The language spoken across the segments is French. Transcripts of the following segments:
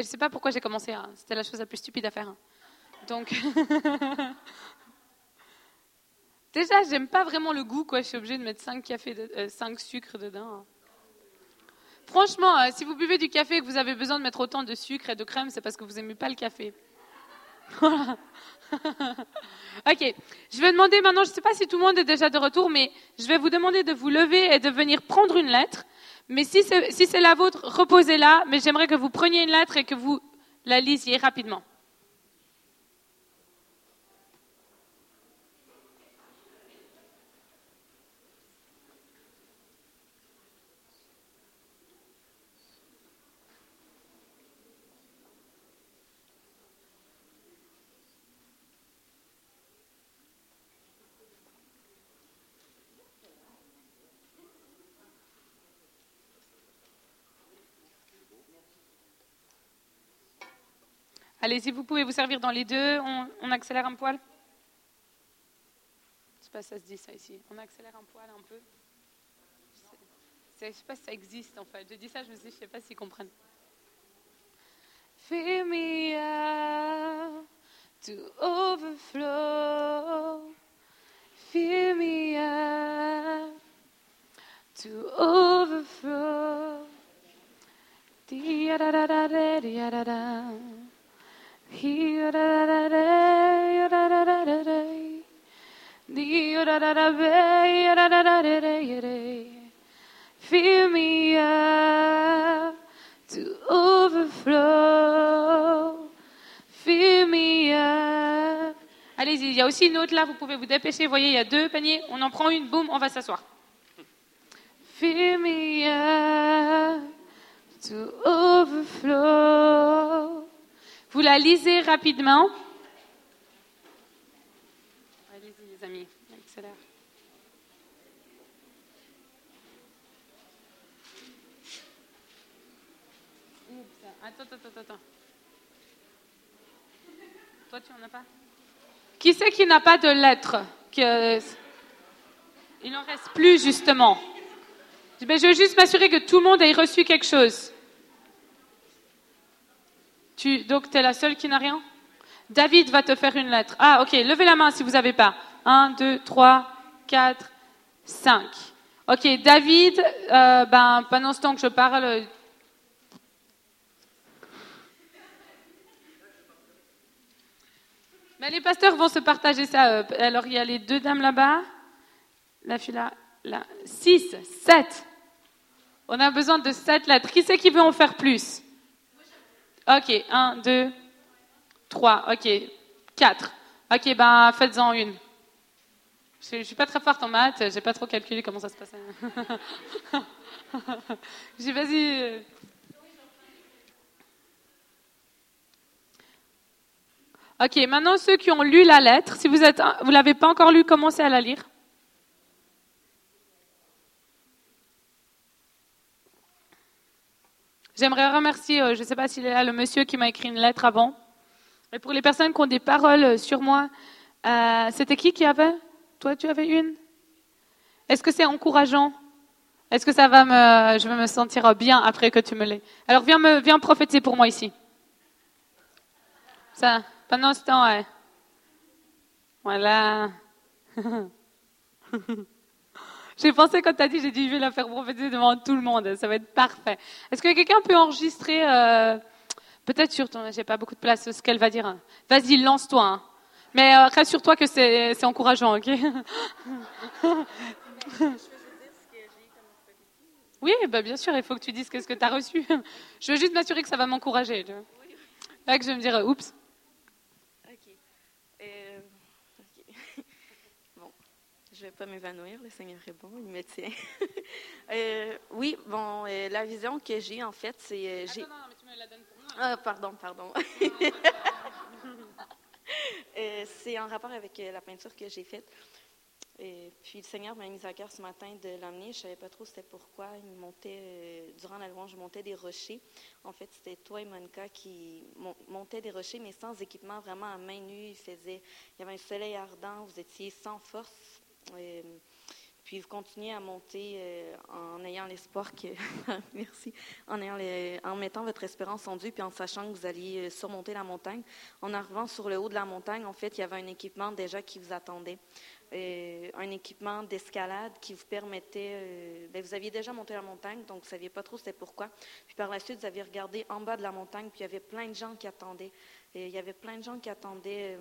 Et je ne sais pas pourquoi j'ai commencé. Hein. C'était la chose la plus stupide à faire. Hein. Donc, déjà, j'aime pas vraiment le goût. Quoi. Je suis obligée de mettre 5, cafés de, 5 euh, sucres dedans. Hein. Franchement, euh, si vous buvez du café et que vous avez besoin de mettre autant de sucre et de crème, c'est parce que vous n'aimez pas le café. ok, je vais demander maintenant, je ne sais pas si tout le monde est déjà de retour, mais je vais vous demander de vous lever et de venir prendre une lettre. Mais si c'est la vôtre, reposez-la, mais j'aimerais que vous preniez une lettre et que vous la lisiez rapidement. Allez, si vous pouvez vous servir dans les deux, on, accélère un poil. Je ne sais pas si ça se dit ça ici. On accélère un poil un peu. Je ne sais pas si ça existe en fait. Je dis ça, je me dis, je ne sais pas s'ils comprennent. Fill me up to overflow. Fill me up to overflow. Fill me up to overflow. Fill me up. Allez-y, il y a aussi une autre là, vous pouvez vous dépêcher. Voyez, il y a deux paniers. On en prend une, boum, on va s'asseoir. Fill me up to overflow. Vous la lisez rapidement. Allez-y, les amis, accélère. Attends, attends, attends. Toi, tu n'en as pas? Qui c'est qui n'a pas de lettres? Il n'en reste plus, justement. Je veux juste m'assurer que tout le monde ait reçu quelque chose donc, tu es la seule qui n'a rien? David va te faire une lettre. Ah, ok, levez la main si vous n'avez pas. 1, 2, 3, 4, 5. Ok, David, euh, ben, pendant ce temps que je parle. Mais les pasteurs vont se partager ça. Euh, alors, il y a les deux dames là-bas. La fille là, là. 6, 7. On a besoin de 7 lettres. Qui c'est qui veut en faire plus? Ok, un, deux, trois, ok, quatre. Ok, ben faites-en une. Je ne suis pas très forte en maths, j'ai pas trop calculé comment ça se passait. J'ai vas-y. Ok, maintenant ceux qui ont lu la lettre, si vous êtes, vous l'avez pas encore lu, commencez à la lire. J'aimerais remercier, euh, je ne sais pas s'il est là, le monsieur qui m'a écrit une lettre avant. Et pour les personnes qui ont des paroles euh, sur moi, euh, c'était qui qui avait? Toi, tu avais une? Est-ce que c'est encourageant? Est-ce que ça va me, je vais me sentir bien après que tu me l'aies? Alors viens me, viens prophétiser pour moi ici. Ça, pendant ce temps, ouais. Voilà. J'ai pensé quand tu as dit, j'ai dit, je la faire prophétiser devant tout le monde. Ça va être parfait. Est-ce que quelqu'un peut enregistrer, euh, peut-être sur ton, j'ai pas beaucoup de place, ce qu'elle va dire. Vas-y, lance-toi. Hein. Mais euh, rassure-toi que c'est, encourageant, ok? Oui, bah bien sûr, il faut que tu dises qu'est-ce que tu as reçu. Je veux juste m'assurer que ça va m'encourager. Là que je vais me dire, oups. Je ne vais pas m'évanouir, le Seigneur est bon, il me tient. Euh, oui, bon, euh, la vision que j'ai, en fait, c'est... Euh, non, mais tu me la donnes pour moi. Ah, pardon, pardon. c'est en rapport avec la peinture que j'ai faite. Et puis le Seigneur m'a mis à cœur ce matin de l'amener. Je ne savais pas trop c'était pourquoi. Il montait, durant la louange, je montais des rochers. En fait, c'était toi et Monica qui montaient des rochers, mais sans équipement, vraiment à main nue. Il, faisait, il y avait un soleil ardent, vous étiez sans force. Puis vous continuez à monter euh, en ayant l'espoir que, merci, en, mettant votre espérance en Dieu, puis en sachant que vous alliez euh, surmonter la montagne. En arrivant sur le haut de la montagne, en fait, il y avait un équipement déjà qui vous attendait. Euh, un équipement d'escalade qui vous permettait. euh, ben, vous aviez déjà monté la montagne, donc vous ne saviez pas trop c'était pourquoi. Puis par la suite, vous aviez regardé en bas de la montagne, puis il y avait plein de gens qui attendaient. Et il y avait plein de gens qui attendaient.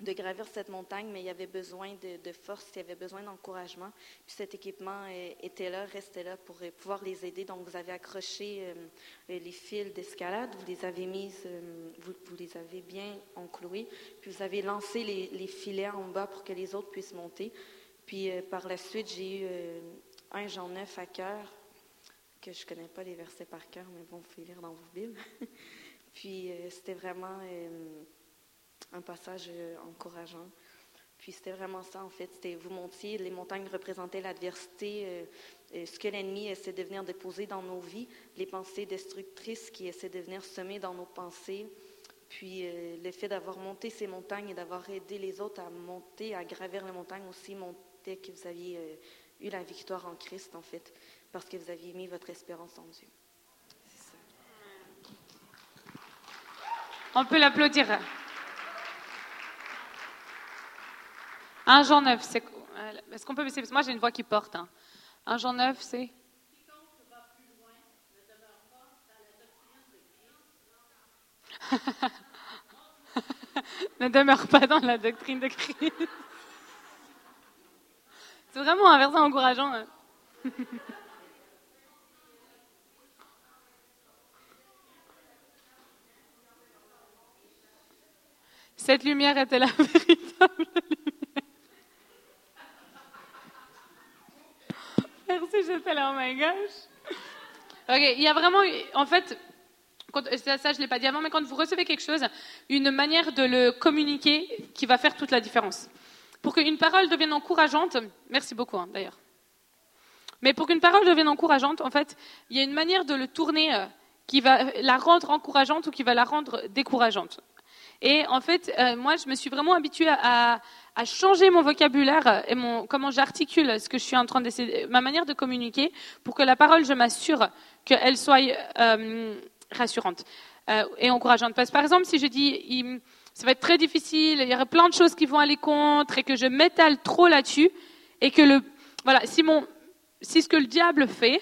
De gravir cette montagne, mais il y avait besoin de, force, il y avait besoin d'encouragement. Puis cet équipement euh, était là, restait là pour euh, pouvoir les aider. Donc vous avez accroché euh, les fils d'escalade, vous les avez mises, vous, vous les avez bien encloués, puis vous avez lancé les, filets en bas pour que les autres puissent monter. Puis par la suite, j'ai eu un Jean 9 à cœur, que je ne connais pas les versets par cœur, mais bon, vous pouvez lire dans vos Bibles. Puis c'était vraiment un passage euh, encourageant. Puis c'était vraiment ça, en fait. C'était vous montiez, les montagnes représentaient l'adversité, euh, ce que l'ennemi essaie de venir déposer dans nos vies, les pensées destructrices qui essaient de venir semer dans nos pensées. Puis euh, le fait d'avoir monté ces montagnes et d'avoir aidé les autres à monter, à gravir les montagnes aussi, montait que vous aviez eu la victoire en Christ, en fait, parce que vous aviez mis votre espérance en Dieu. Ça. On peut l'applaudir. 1 Jean 9, c'est. euh, Est-ce qu'on peut baisser Parce que moi j'ai une voix qui porte. Hein. 1 Jean 9, c'est? ne demeure pas dans la doctrine de Christ. C'est vraiment un verset encourageant. hein. Cette lumière était la véritable Merci, j'étais là, oh my gosh. Il y a vraiment, en fait, quand- ça, ça, je ne l'ai pas dit avant, mais quand vous recevez quelque chose, une manière de le communiquer qui va faire toute la différence. Pour qu'une parole devienne encourageante, merci beaucoup hein, d'ailleurs. Mais pour qu'une parole devienne encourageante, en fait, il y a une manière de le tourner euh, qui va la rendre encourageante ou qui va la rendre décourageante. Et en fait, euh, moi, je me suis vraiment habituée à, changer mon vocabulaire et mon, comment j'articule ce que je suis en train d'essayer, ma manière de communiquer, pour que la parole, je m'assure qu'elle soit euh, rassurante euh, et encourageante. Parce que, par exemple, si je dis, il- ça va être très difficile, il y aura plein de choses qui vont aller contre, et que je m'étale trop là-dessus, et que voilà, si ce que le diable fait,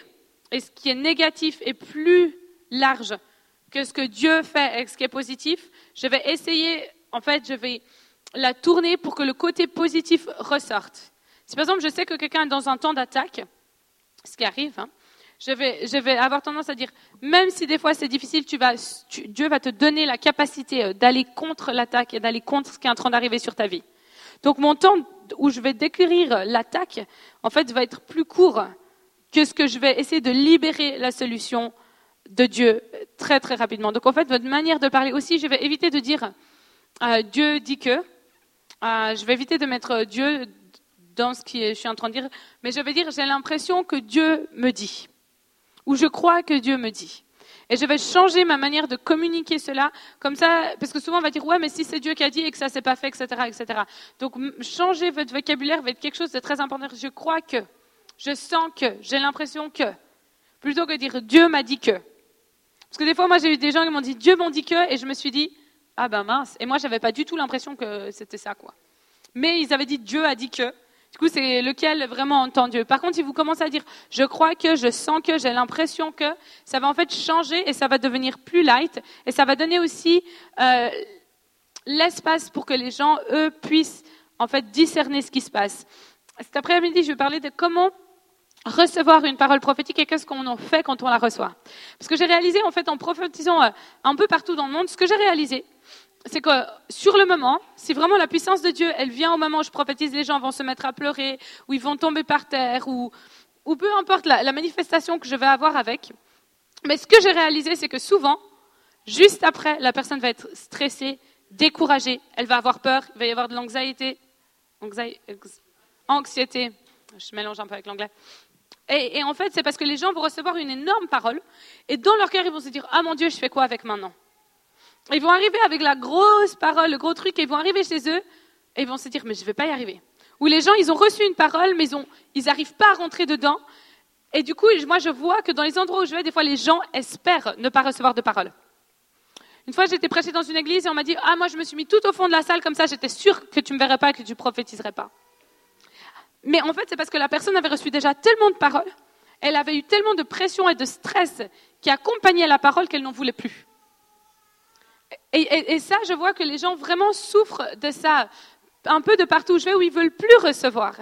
et ce qui est négatif est plus large que ce que Dieu fait et ce qui est positif, je vais essayer, en fait, je vais la tourner pour que le côté positif ressorte. Si par exemple je sais que quelqu'un est dans un temps d'attaque, ce qui arrive, hein, je, vais, je vais avoir tendance à dire, même si des fois c'est difficile, Dieu va te donner la capacité euh, d'aller contre l'attaque et d'aller contre ce qui est en train d'arriver sur ta vie. Donc mon temps où je vais décrire l'attaque, en fait, va être plus court que ce que je vais essayer de libérer la solution de Dieu euh, très très rapidement. Donc en fait, votre manière de parler aussi, je vais éviter de dire euh, Dieu dit que. Euh, je vais éviter de mettre Dieu dans ce que je suis en train de dire, mais je vais dire j'ai l'impression que Dieu me dit, ou je crois que Dieu me dit. Et je vais changer ma manière de communiquer cela, comme ça, parce que souvent on va dire ouais, mais si c'est Dieu qui a dit et que ça s'est pas fait, etc., etc. Donc changer votre vocabulaire va être quelque chose de très important. Je crois que, je sens que, j'ai l'impression que, plutôt que dire Dieu m'a dit que. Parce que des fois, moi, j'ai eu des gens qui m'ont dit Dieu m'ont dit que, et je me suis dit ah ben mince. Et moi, j'avais pas du tout l'impression que c'était ça, quoi. Mais ils avaient dit Dieu a dit que. Du coup, c'est lequel vraiment entend Dieu. Par contre, si vous commencez à dire je crois que, je sens que, j'ai l'impression que, ça va en fait changer et ça va devenir plus light et ça va donner aussi euh, l'espace pour que les gens, eux, puissent en fait discerner ce qui se passe. Cet après-midi, je vais parler de comment recevoir une parole prophétique et qu'est-ce qu'on en fait quand on la reçoit? Parce que j'ai réalisé, en fait, en prophétisant euh, un peu partout dans le monde, ce que j'ai réalisé, c'est que sur le moment, si vraiment la puissance de Dieu, elle vient au moment où je prophétise, les gens vont se mettre à pleurer, ou ils vont tomber par terre, ou, ou peu importe la, la manifestation que je vais avoir avec. Mais ce que j'ai réalisé, c'est que souvent, juste après, la personne va être stressée, découragée, elle va avoir peur, il va y avoir de l'anxiété, anxi- anxiété, je mélange un peu avec l'anglais. Et, en fait, c'est parce que les gens vont recevoir une énorme parole, et dans leur cœur, ils vont se dire, ah mon Dieu, je fais quoi avec maintenant? Ils vont arriver avec la grosse parole, le gros truc, et ils vont arriver chez eux, et ils vont se dire, mais je ne vais pas y arriver. où les gens, ils ont reçu une parole, mais ils n'arrivent pas à rentrer dedans. Et du coup, moi, je vois que dans les endroits où je vais, des fois, les gens espèrent ne pas recevoir de parole. Une fois, j'étais prêchée dans une église et on m'a dit Ah, moi, je me suis mis tout au fond de la salle, comme ça, j'étais sûre que tu ne me verrais pas et que tu prophétiserais pas. Mais en fait, c'est parce que la personne avait reçu déjà tellement de paroles, elle avait eu tellement de pression et de stress qui accompagnait la parole qu'elle n'en voulait plus. Et, et, ça, je vois que les gens vraiment souffrent de ça, un peu de partout où je vais, où ils veulent plus recevoir.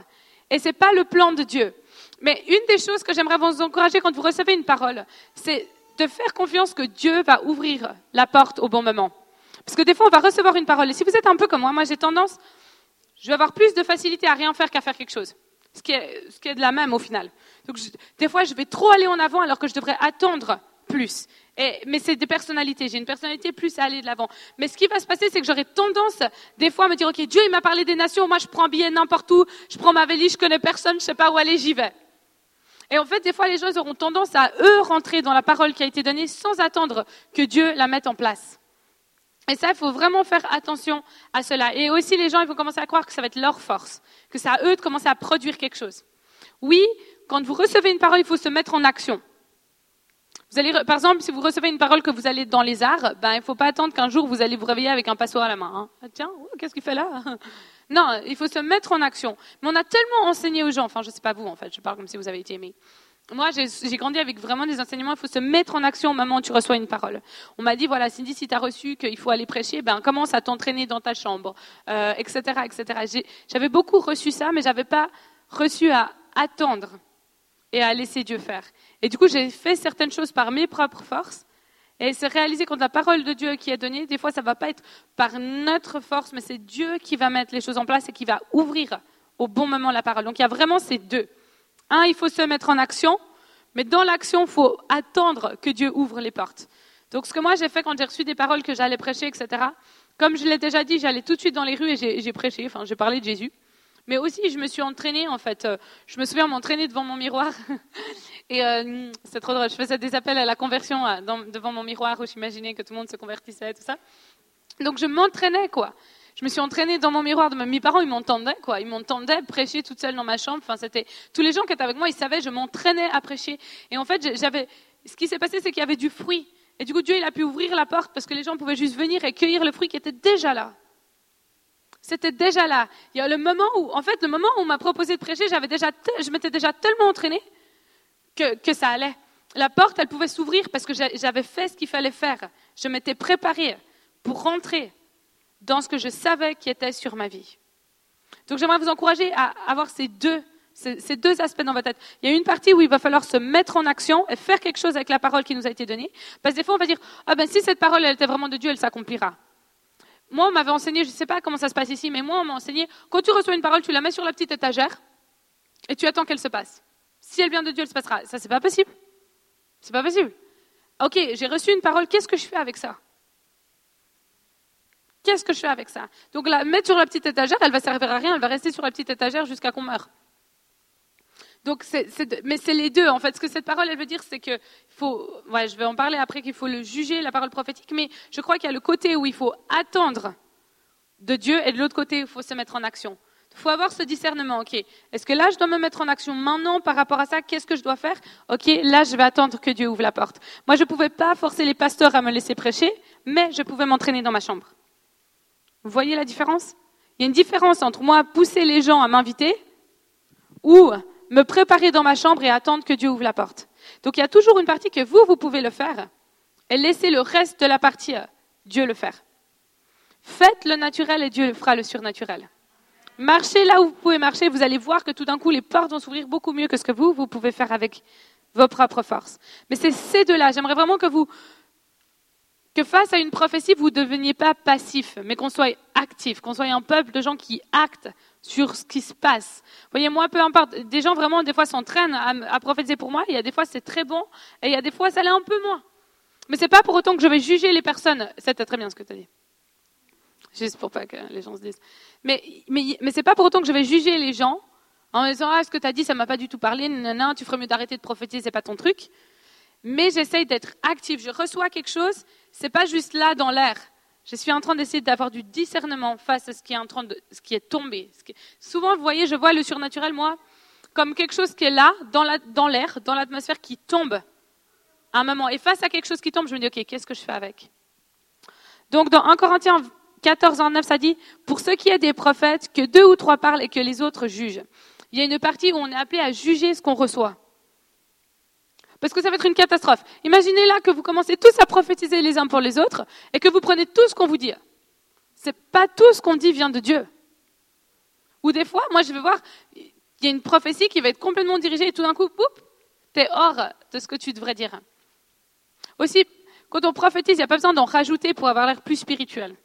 Et ce n'est pas le plan de Dieu. Mais une des choses que j'aimerais vous encourager quand vous recevez une parole, c'est de faire confiance que Dieu va ouvrir la porte au bon moment. Parce que des fois, on va recevoir une parole. Et si vous êtes un peu comme moi, moi j'ai tendance, je vais avoir plus de facilité à rien faire qu'à faire quelque chose. Ce qui, est, ce qui est de la même au final. Donc, des fois, je vais trop aller en avant alors que je devrais attendre plus. Et, mais c'est des personnalités. J'ai une personnalité plus à aller de l'avant. Mais ce qui va se passer, c'est que j'aurai tendance, des fois, à me dire, OK, Dieu, il m'a parlé des nations. Moi, je prends un billet n'importe où. Je prends ma valise, je connais personne, je sais pas où aller, j'y vais. Et en fait, des fois, les gens auront tendance à, eux, rentrer dans la parole qui a été donnée sans attendre que Dieu la mette en place. Et ça, il faut vraiment faire attention à cela. Et aussi, les gens, ils vont commencer à croire que ça va être leur force, que c'est à eux de commencer à produire quelque chose. Oui, quand vous recevez une parole, il faut se mettre en action. Vous allez, par exemple, si vous recevez une parole que vous allez dans les arts, ben, il ne faut pas attendre qu'un jour vous allez vous réveiller avec un passoire à la main. Hein. Ah, tiens, qu'est-ce qu'il fait là? Non, il faut se mettre en action. Mais on a tellement enseigné aux gens, enfin, je ne sais pas vous, en fait, je parle comme si vous avez été aimé. Moi, j'ai grandi avec vraiment des enseignements, il faut se mettre en action au moment où tu reçois une parole. On m'a dit, voilà, Cindy, si tu as reçu qu'il faut aller prêcher, ben, commence à t'entraîner dans ta chambre, euh, etc., etc. J'avais beaucoup reçu ça, mais j'avais pas reçu à attendre et à laisser Dieu faire. Et du coup, j'ai fait certaines choses par mes propres forces. Et c'est réalisé quand la parole de Dieu qui est donnée, des fois, ça ne va pas être par notre force, mais c'est Dieu qui va mettre les choses en place et qui va ouvrir au bon moment la parole. Donc il y a vraiment ces deux. Un, il faut se mettre en action, mais dans l'action, il faut attendre que Dieu ouvre les portes. Donc ce que moi j'ai fait quand j'ai reçu des paroles que j'allais prêcher, etc., comme je l'ai déjà dit, j'allais tout de suite dans les rues et j'ai prêché, enfin j'ai parlé de Jésus. Mais aussi, je me suis entraînée, en fait. Euh, je me souviens m'entraîner devant mon miroir. Et euh, c'est trop drôle. Je faisais des appels à la conversion euh, devant mon miroir où j'imaginais que tout le monde se convertissait tout ça. Donc je m'entraînais, quoi. Je me suis entraînée dans mon miroir. Mes parents, ils m'entendaient, quoi. Ils m'entendaient prêcher toute seule dans ma chambre. Enfin, c'était tous les gens qui étaient avec moi, ils savaient, je m'entraînais à prêcher. Et en fait, j'avais. Ce qui s'est passé, c'est qu'il y avait du fruit. Et du coup, Dieu, il a pu ouvrir la porte parce que les gens pouvaient juste venir et cueillir le fruit qui était déjà là. C'était déjà là. Il y a le moment où, en fait, le moment où on m'a proposé de prêcher, j'avais déjà, je m'étais déjà tellement entraînée que, que ça allait. La porte, elle pouvait s'ouvrir parce que j'avais fait ce qu'il fallait faire. Je m'étais préparée pour rentrer dans ce que je savais qui était sur ma vie. Donc j'aimerais vous encourager à avoir ces deux, ces, deux aspects dans votre tête. Il y a une partie où il va falloir se mettre en action et faire quelque chose avec la parole qui nous a été donnée. Parce que des fois, on va dire, ah ben si cette parole, elle était vraiment de Dieu, elle s'accomplira. Moi, on m'avait enseigné, je ne sais pas comment ça se passe ici, mais moi, on m'a enseigné, quand tu reçois une parole, tu la mets sur la petite étagère et tu attends qu'elle se passe. Si elle vient de Dieu, elle se passera. Ça, c'est pas possible. C'est pas possible. Ok, j'ai reçu une parole, qu'est-ce que je fais avec ça? Qu'est-ce que je fais avec ça? Donc la mettre sur la petite étagère, elle va servir à rien, elle va rester sur la petite étagère jusqu'à qu'on meure. Donc, mais c'est les deux. En fait, ce que cette parole, elle veut dire, c'est que faut, ouais, je vais en parler après, qu'il faut le juger, la parole prophétique, mais je crois qu'il y a le côté où il faut attendre de Dieu et de l'autre côté, il faut se mettre en action. Il faut avoir ce discernement. Ok, est-ce que là, je dois me mettre en action maintenant par rapport à ça? Qu'est-ce que je dois faire? Ok, là, je vais attendre que Dieu ouvre la porte. Moi, je ne pouvais pas forcer les pasteurs à me laisser prêcher, mais je pouvais m'entraîner dans ma chambre. Vous voyez la différence? Il y a une différence entre moi pousser les gens à m'inviter ou me préparer dans ma chambre et attendre que Dieu ouvre la porte. Donc il y a toujours une partie que vous, vous pouvez le faire et laissez le reste de la partie Dieu le faire. Faites le naturel et Dieu fera le surnaturel. Marchez là où vous pouvez marcher, vous allez voir que tout d'un coup les portes vont s'ouvrir beaucoup mieux que ce que vous, vous pouvez faire avec vos propres forces. Mais c'est ces deux-là. J'aimerais vraiment que vous, que face à une prophétie, vous ne deveniez pas passif, mais qu'on soit actif, qu'on soit un peuple de gens qui actent sur ce qui se passe. Voyez, moi, peu importe, des gens vraiment, des fois, s'entraînent à, prophétiser pour moi, il y a des fois, c'est très bon, et il y a des fois, ça l'est un peu moins. Mais c'est pas pour autant que je vais juger les personnes. C'était très bien ce que tu as dit. Juste pour pas que les gens se disent. Mais, mais, mais c'est pas pour autant que je vais juger les gens en disant, ah, ce que tu as dit, ça m'a pas du tout parlé, non, tu ferais mieux d'arrêter de prophétiser, c'est pas ton truc. Mais j'essaye d'être active. Je reçois quelque chose, c'est pas juste là dans l'air. Je suis en train d'essayer d'avoir du discernement face à ce qui est en train de, ce qui est tombé. Souvent, vous voyez, je vois le surnaturel, moi, comme quelque chose qui est là, dans l'air, dans, dans l'atmosphère, qui tombe à un moment. Et face à quelque chose qui tombe, je me dis, OK, qu'est-ce que je fais avec? Donc, dans 1 Corinthiens 14, 9, ça dit, pour ceux qui est des prophètes, que deux ou trois parlent et que les autres jugent. Il y a une partie où on est appelé à juger ce qu'on reçoit. Parce que ça va être une catastrophe. Imaginez là que vous commencez tous à prophétiser les uns pour les autres et que vous prenez tout ce qu'on vous dit. C'est pas tout ce qu'on dit vient de Dieu. Ou des fois, moi je vais voir, il y a une prophétie qui va être complètement dirigée et tout d'un coup, tu es hors de ce que tu devrais dire. Aussi, quand on prophétise, il n'y a pas besoin d'en rajouter pour avoir l'air plus spirituel.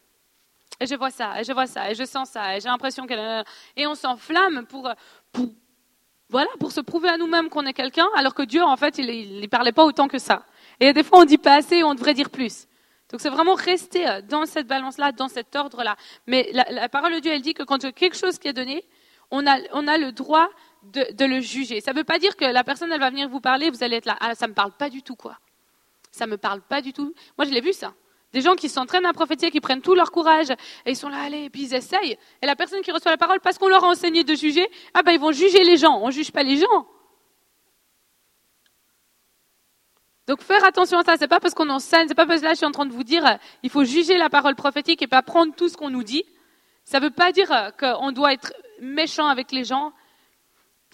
Et je vois ça, et je vois ça, et je sens ça, et j'ai l'impression qu'elle... Et on s'enflamme pour, pour, voilà, pour se prouver à nous-mêmes qu'on est quelqu'un, alors que Dieu, en fait, il ne parlait pas autant que ça. Et des fois, on dit pas assez, on devrait dire plus. Donc c'est vraiment rester euh, dans cette balance-là, dans cet ordre-là. Mais la, parole de Dieu, elle dit que quand il y a quelque chose qui est donné, on a, on a le droit de, de, le juger. Ça ne veut pas dire que la personne, elle va venir vous parler, vous allez être là. Ah, ça ne me parle pas du tout, quoi. Ça ne me parle pas du tout. Moi, je l'ai vu, ça. Des gens qui s'entraînent à prophétiser, qui prennent tout leur courage, et ils sont là, allez, et puis ils essayent. Et la personne qui reçoit la parole, parce qu'on leur a enseigné de juger, ah ben ils vont juger les gens. On ne juge pas les gens. Donc faire attention à ça, c'est pas parce qu'on enseigne, c'est pas parce que là je suis en train de vous dire, il faut juger la parole prophétique et pas prendre tout ce qu'on nous dit. Ça ne veut pas dire qu'on doit être méchant avec les gens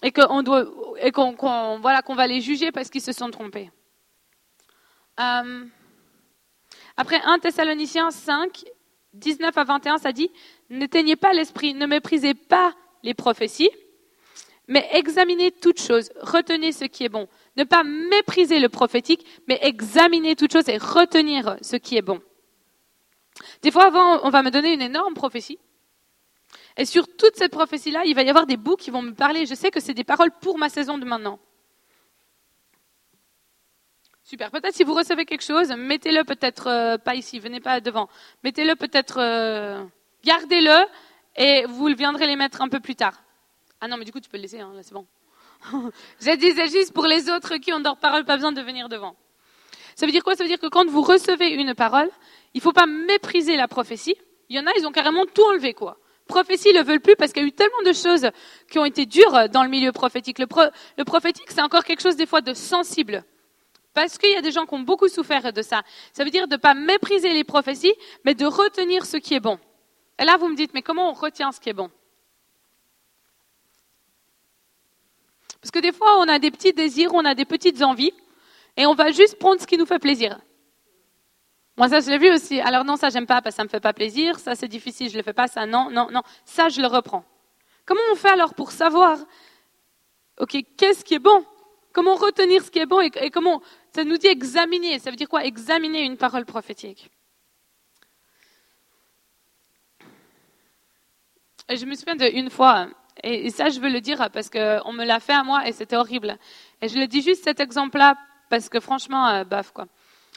et qu'on doit et qu'on voilà qu'on va les juger parce qu'ils se sont trompés. Euh, après 1 Thessaloniciens 5, 19 à 21, ça dit, n'éteignez pas l'esprit, ne méprisez pas les prophéties, mais examinez toutes choses, retenez ce qui est bon. Ne pas mépriser le prophétique, mais examiner toutes choses et retenir ce qui est bon. Des fois, avant, on va me donner une énorme prophétie. Et sur toute cette prophétie-là, il va y avoir des bouts qui vont me parler. Je sais que c'est des paroles pour ma saison de maintenant. Super. Peut-être si vous recevez quelque chose, mettez-le peut-être euh, pas ici, venez pas devant. Mettez-le peut-être, euh, gardez-le et vous viendrez les mettre un peu plus tard. Ah non, mais du coup tu peux le laisser, hein, là c'est bon. Je disais juste pour les autres qui ont leur parole, pas besoin de venir devant. Ça veut dire quoi? Ça veut dire que quand vous recevez une parole, il ne faut pas mépriser la prophétie. Il y en a, ils ont carrément tout enlevé, quoi. Prophétie, ils le veulent plus parce qu'il y a eu tellement de choses qui ont été dures dans le milieu prophétique. Le, le prophétique, c'est encore quelque chose des fois de sensible. Parce qu'il y a des gens qui ont beaucoup souffert de ça. Ça veut dire de ne pas mépriser les prophéties, mais de retenir ce qui est bon. Et là, vous me dites, mais comment on retient ce qui est bon? Parce que des fois, on a des petits désirs, on a des petites envies, et on va juste prendre ce qui nous fait plaisir. Moi, ça, je l'ai vu aussi. Alors non, ça, j'aime pas, parce que ça me fait pas plaisir. Ça, c'est difficile, je le fais pas. Ça, non, non, non. Ça, je le reprends. Comment on fait alors pour savoir, ok, qu'est-ce qui est bon? Comment retenir ce qui est bon et, comment ça nous dit examiner. Ça veut dire quoi? Examiner une parole prophétique. Je me souviens d'une fois, et ça je veux le dire parce qu'on me l'a fait à moi et c'était horrible. Et je le dis juste cet exemple-là parce que franchement, euh, baf quoi.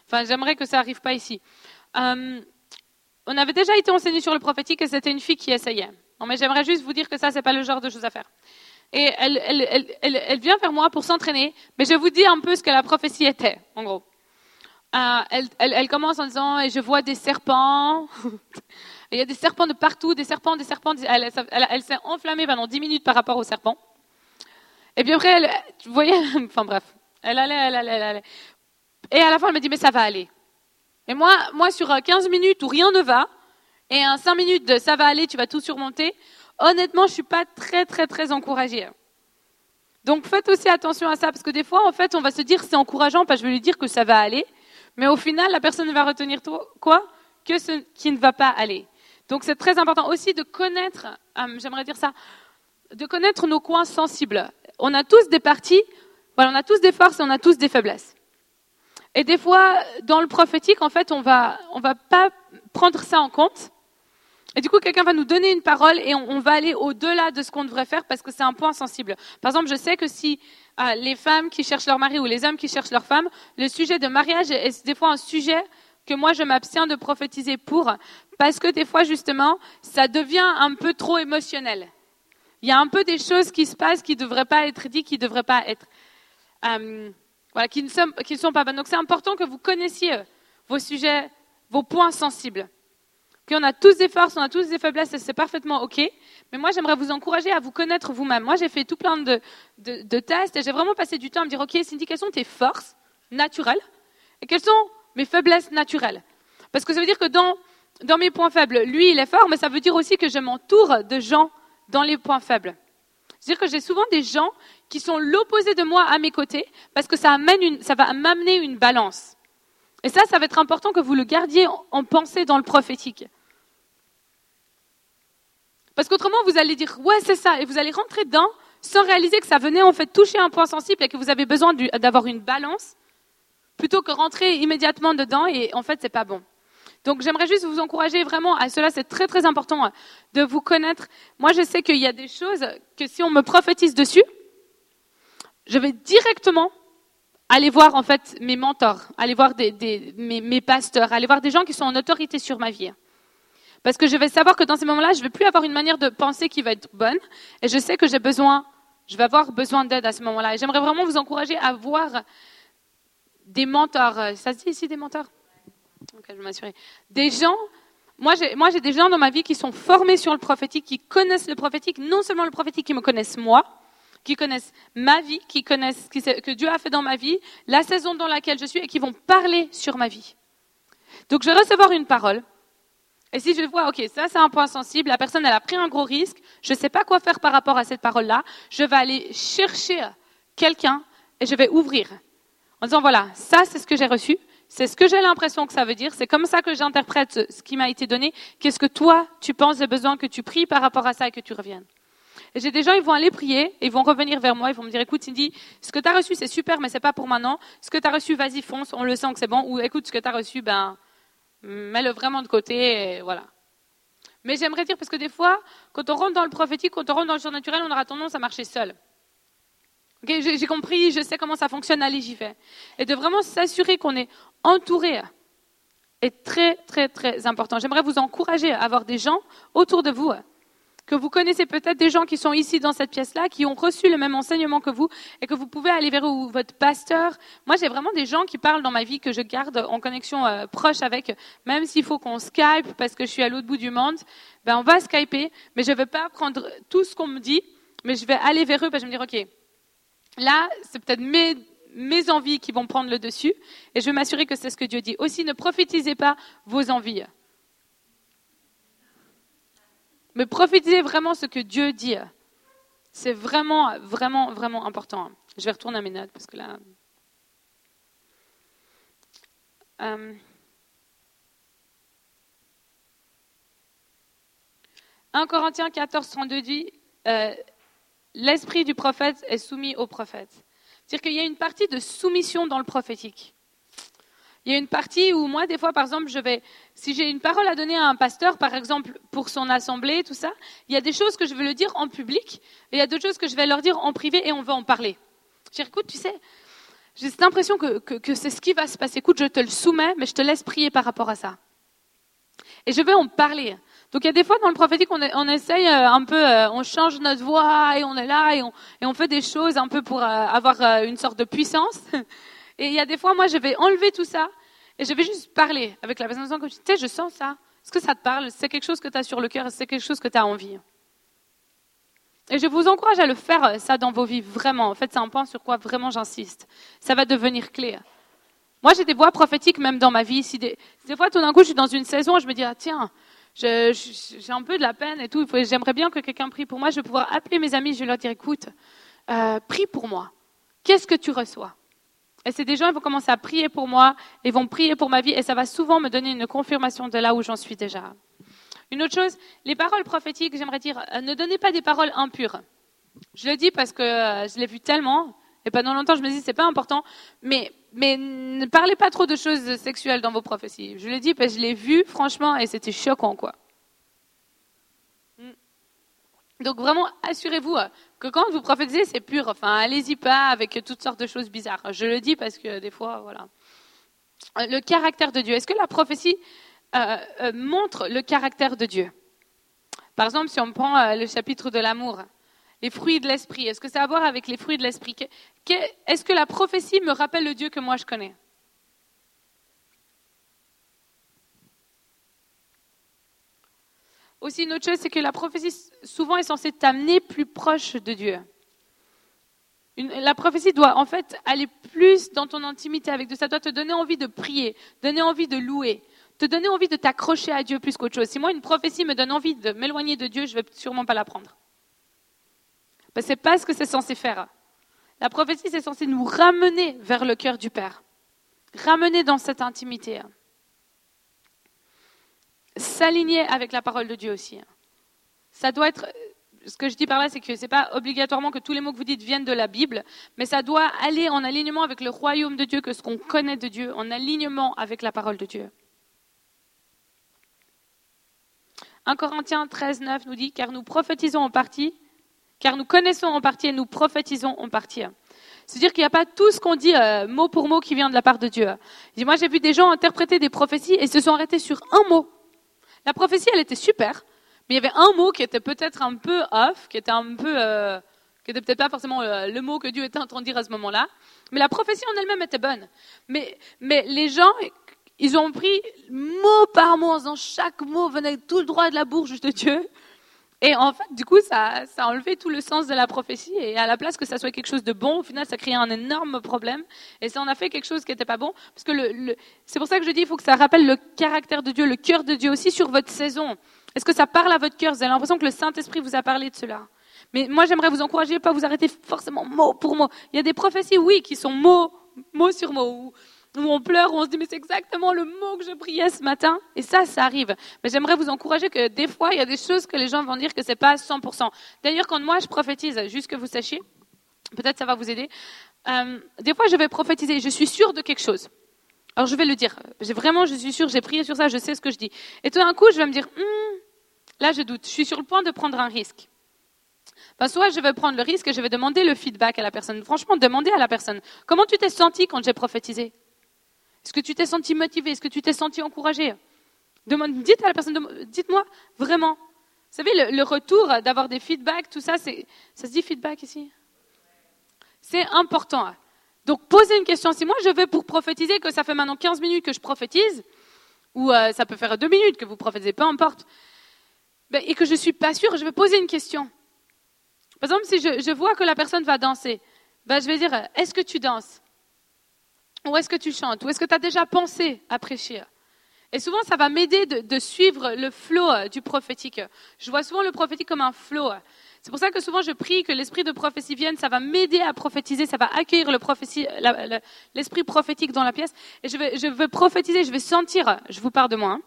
Enfin, j'aimerais que ça n'arrive pas ici. Euh, on avait déjà été enseigné sur le prophétique et c'était une fille qui essayait. Non, mais j'aimerais juste vous dire que ça, c'est pas le genre de choses à faire et elle, vient vers moi pour s'entraîner, mais je vous dis un peu ce que la prophétie était, en gros. Euh, elle, commence en disant, et je vois des serpents. il y a des serpents de partout, des serpents, des serpents. Elle, s'est enflammée pendant 10 minutes par rapport aux serpents. Et puis après, elle, vous voyez, enfin bref, elle allait, elle allait, elle allait. Et à la fin, elle me dit, mais ça va aller. Et moi, moi, sur 15 minutes où rien ne va, et un 5 minutes de ça va aller, tu vas tout surmonter, honnêtement, je ne suis pas très, très, très encouragée. Donc faites aussi attention à ça, parce que des fois, en fait, on va se dire c'est encourageant, parce que je vais lui dire que ça va aller, mais au final, la personne va retenir quoi Que ce qui ne va pas aller. Donc c'est très important aussi de connaître, euh, j'aimerais dire ça, de connaître nos coins sensibles. On a tous des parties, voilà, on a tous des forces et on a tous des faiblesses. Et des fois, dans le prophétique, en fait, on va, on va pas prendre ça en compte. Et du coup, quelqu'un va nous donner une parole et on, va aller au-delà de ce qu'on devrait faire parce que c'est un point sensible. Par exemple, je sais que si euh, les femmes qui cherchent leur mari ou les hommes qui cherchent leur femme, le sujet de mariage est des fois un sujet que moi je m'abstiens de prophétiser pour parce que des fois justement ça devient un peu trop émotionnel. Il y a un peu des choses qui se passent qui ne devraient pas être dites, qui ne devraient pas être, euh, voilà, sont, qui ne sont pas bonnes. Donc c'est important que vous connaissiez vos sujets, vos points sensibles. Qu'on a tous des forces, on a tous des faiblesses, c'est parfaitement OK. Mais moi, j'aimerais vous encourager à vous connaître vous-même. Moi, j'ai fait tout plein de, tests et j'ai vraiment passé du temps à me dire, OK, Cindy, quelles sont tes forces naturelles? Et quelles sont mes faiblesses naturelles? Parce que ça veut dire que dans, dans mes points faibles, lui, il est fort, mais ça veut dire aussi que je m'entoure de gens dans les points faibles. C'est-à-dire que j'ai souvent des gens qui sont l'opposé de moi à mes côtés parce que ça, amène ça va m'amener une balance. Et ça, ça va être important que vous le gardiez en pensée dans le prophétique. Parce qu'autrement, vous allez dire, ouais, c'est ça, et vous allez rentrer dedans sans réaliser que ça venait en fait toucher un point sensible et que vous avez besoin d'avoir une balance, plutôt que rentrer immédiatement dedans et en fait, c'est pas bon. Donc j'aimerais juste vous encourager vraiment à cela, c'est très très important de vous connaître. Moi je sais qu'il y a des choses que si on me prophétise dessus, je vais directement aller voir en fait mes mentors, aller voir mes, mes, pasteurs, aller voir des gens qui sont en autorité sur ma vie. Parce que je vais savoir que dans ces moments-là, je vais plus avoir une manière de penser qui va être bonne. Et je sais que j'ai besoin, je vais avoir besoin d'aide à ce moment-là. Et j'aimerais vraiment vous encourager à voir des mentors. Ça se dit ici des mentors? Ok, je m'assurer. Des gens moi j'ai, des gens dans ma vie qui sont formés sur le prophétique, qui connaissent le prophétique, non seulement le prophétique, qui me connaissent moi, qui connaissent ma vie, qui connaissent ce que Dieu a fait dans ma vie, la saison dans laquelle je suis, et qui vont parler sur ma vie. Donc je vais recevoir une parole, et si je vois, ok, ça c'est un point sensible, la personne elle a pris un gros risque, je ne sais pas quoi faire par rapport à cette parole-là, je vais aller chercher quelqu'un et je vais ouvrir. En disant, voilà, ça c'est ce que j'ai reçu, c'est ce que j'ai l'impression que ça veut dire, c'est comme ça que j'interprète ce qui m'a été donné. Qu'est-ce que toi tu penses des besoins que tu pries par rapport à ça et que tu reviennes et j'ai des gens, ils vont aller prier, ils vont revenir vers moi, ils vont me dire, écoute, Cindy, ce que tu as reçu, c'est super, mais c'est pas pour maintenant. Ce que tu as reçu, vas-y, fonce, on le sent que c'est bon. Ou écoute, ce que tu as reçu, ben, mets-le vraiment de côté, voilà. Mais j'aimerais dire, parce que des fois, quand on rentre dans le prophétique, quand on rentre dans le surnaturel, on aura tendance à marcher seul. j'ai compris, je sais comment ça fonctionne, allez, j'y vais. Et de vraiment s'assurer qu'on est entouré est très, très, très important. J'aimerais vous encourager à avoir des gens autour de vous que vous connaissez peut-être des gens qui sont ici dans cette pièce-là, qui ont reçu le même enseignement que vous, et que vous pouvez aller vers votre pasteur. Moi, j'ai vraiment des gens qui parlent dans ma vie que je garde en connexion euh, proche avec, même s'il faut qu'on Skype parce que je suis à l'autre bout du monde. Ben, on va Skyper, mais je ne vais pas prendre tout ce qu'on me dit, mais je vais aller vers eux parce que je vais me dire, OK, là, c'est peut-être mes, mes envies qui vont prendre le dessus, et je vais m'assurer que c'est ce que Dieu dit. Aussi, ne prophétisez pas vos envies. Mais prophétisez vraiment ce que Dieu dit. C'est vraiment, vraiment, vraiment important. Je vais retourner à mes notes parce que là. 1 euh, Corinthiens 14, 32 dit euh, L'esprit du prophète est soumis au prophète. C'est-à-dire qu'il y a une partie de soumission dans le prophétique. Il y a une partie où moi, des fois, par exemple, je vais, si j'ai une parole à donner à un pasteur, par exemple, pour son assemblée, tout ça, il y a des choses que je veux le dire en public, et il y a d'autres choses que je vais leur dire en privé, et on va en parler. Je dis, écoute, tu sais, j'ai cette impression que, que, c'est ce qui va se passer. Écoute, je te le soumets, mais je te laisse prier par rapport à ça. Et je vais en parler. Donc il y a des fois dans le prophétique, on, essaye euh, un peu, euh, on change notre voix et on est là et on, et on fait des choses un peu pour euh, avoir une sorte de puissance. Et il y a des fois, moi, je vais enlever tout ça et je vais juste parler avec la personne comme tu sais, je sens ça. Est-ce que ça te parle? C'est quelque chose que tu as sur le cœur, c'est quelque chose que tu as envie. Et je vous encourage à le faire, euh, ça, dans vos vies, vraiment. En fait, c'est un point sur quoi vraiment j'insiste. Ça va devenir clé. Moi, j'ai des voix prophétiques même dans ma vie. Si des, fois, tout d'un coup, je suis dans une saison, je me dis, ah, tiens, j'ai un peu de la peine et tout. J'aimerais bien que quelqu'un prie pour moi. Je vais pouvoir appeler mes amis, je vais leur dire, écoute, euh, prie pour moi. Qu'est-ce que tu reçois? Et c'est des gens, ils vont commencer à prier pour moi, ils vont prier pour ma vie, et ça va souvent me donner une confirmation de là où j'en suis déjà. Une autre chose, les paroles prophétiques, j'aimerais dire, euh, ne donnez pas des paroles impures. Je le dis parce que euh, je l'ai vu tellement, et pendant longtemps je me dis c'est pas important, mais, mais ne parlez pas trop de choses sexuelles dans vos prophéties. Je le dis parce que je l'ai vu franchement et c'était choquant quoi. Donc vraiment, assurez-vous euh, que quand vous prophétisez, c'est pur. Enfin, allez-y pas avec toutes sortes de choses bizarres. Je le dis parce que des fois, voilà. Euh, le caractère de Dieu. Est-ce que la prophétie euh, montre le caractère de Dieu? Par exemple, si on prend le chapitre de l'amour, les fruits de l'esprit, est-ce que ça a à voir avec les fruits de l'esprit? Est-ce que la prophétie me rappelle le Dieu que moi je connais? Aussi une autre chose, c'est que la prophétie souvent est censée t'amener plus proche de Dieu. la prophétie doit en fait aller plus dans ton intimité avec Dieu. Ça doit te donner envie de prier, donner envie de louer, te donner envie de t'accrocher à Dieu plus qu'autre chose. Si moi une prophétie me donne envie de m'éloigner de Dieu, je ne vais sûrement pas la prendre. Ben, ce n'est pas ce que c'est censé faire. La prophétie, c'est censé nous ramener vers le cœur du Père, ramener dans cette intimité s'aligner avec la parole de Dieu aussi. Ça doit être, ce que je dis par là, c'est que ce n'est pas obligatoirement que tous les mots que vous dites viennent de la Bible, mais ça doit aller en alignement avec le royaume de Dieu, que ce qu'on connaît de Dieu, en alignement avec la parole de Dieu. 1 Corinthiens 13, 9 nous dit, car nous prophétisons en partie, car nous connaissons en partie et nous prophétisons en partie. C'est-à-dire qu'il n'y a pas tout ce qu'on dit euh, mot pour mot qui vient de la part de Dieu. moi, j'ai vu des gens interpréter des prophéties et se sont arrêtés sur un mot. La prophétie, elle était super, mais il y avait un mot qui était peut-être un peu off, qui était un peu, euh, qui était peut-être pas forcément euh, le mot que Dieu était en train de dire à ce moment-là. Mais la prophétie en elle-même était bonne. Mais, mais les gens, ils ont pris mot par mot, en disant chaque mot venait tout droit de la bouche de Dieu. Et en fait, du coup, ça, a enlevé tout le sens de la prophétie. Et à la place que ça soit quelque chose de bon, au final, ça créait un énorme problème. Et ça en a fait quelque chose qui n'était pas bon. Parce que c'est pour ça que je dis, il faut que ça rappelle le caractère de Dieu, le cœur de Dieu aussi sur votre saison. Est-ce que ça parle à votre cœur? Vous avez l'impression que le Saint-Esprit vous a parlé de cela. Mais moi, j'aimerais vous encourager, pas vous arrêter forcément mot pour mot. Il y a des prophéties, oui, qui sont mot, mot sur mot où on pleure, où on se dit mais c'est exactement le mot que je priais ce matin. Et ça, ça arrive. Mais j'aimerais vous encourager que des fois, il y a des choses que les gens vont dire que c'est pas 100%. D'ailleurs, quand moi je prophétise, juste que vous sachiez, peut-être ça va vous aider. Euh, des fois, je vais prophétiser, je suis sûre de quelque chose. Alors je vais le dire. J'ai vraiment, je suis sûre, j'ai prié sur ça, je sais ce que je dis. Et tout d'un coup, je vais me dire, hmm, là, je doute. Je suis sur le point de prendre un risque. Ben, soit je vais prendre le risque et je vais demander le feedback à la personne. Franchement, demander à la personne. Comment tu t'es senti quand j'ai prophétisé? Est-ce que tu t'es senti motivé? Est-ce que tu t'es senti encouragé? Dites à la personne, dites-moi vraiment. Vous savez, le, retour d'avoir des feedbacks, tout ça, c'est, ça se dit feedback ici? C'est important. Donc, posez une question. Si moi, je vais pour prophétiser, que ça fait maintenant 15 minutes que je prophétise, ou euh, ça peut faire 2 minutes que vous prophétisez, peu importe, ben, et que je ne suis pas sûre, je vais poser une question. Par exemple, si je, vois que la personne va danser, ben, je vais dire, est-ce que tu danses? Où est-ce que tu chantes? Où est-ce que tu as déjà pensé à prêcher? Et souvent, ça va m'aider de, suivre le flot euh, du prophétique. Je vois souvent le prophétique comme un flot. C'est pour ça que souvent je prie que l'esprit de prophétie vienne, ça va m'aider à prophétiser, ça va accueillir l'esprit prophétique dans la pièce. Et je veux prophétiser, je vais sentir, je vous parle de moi, hein,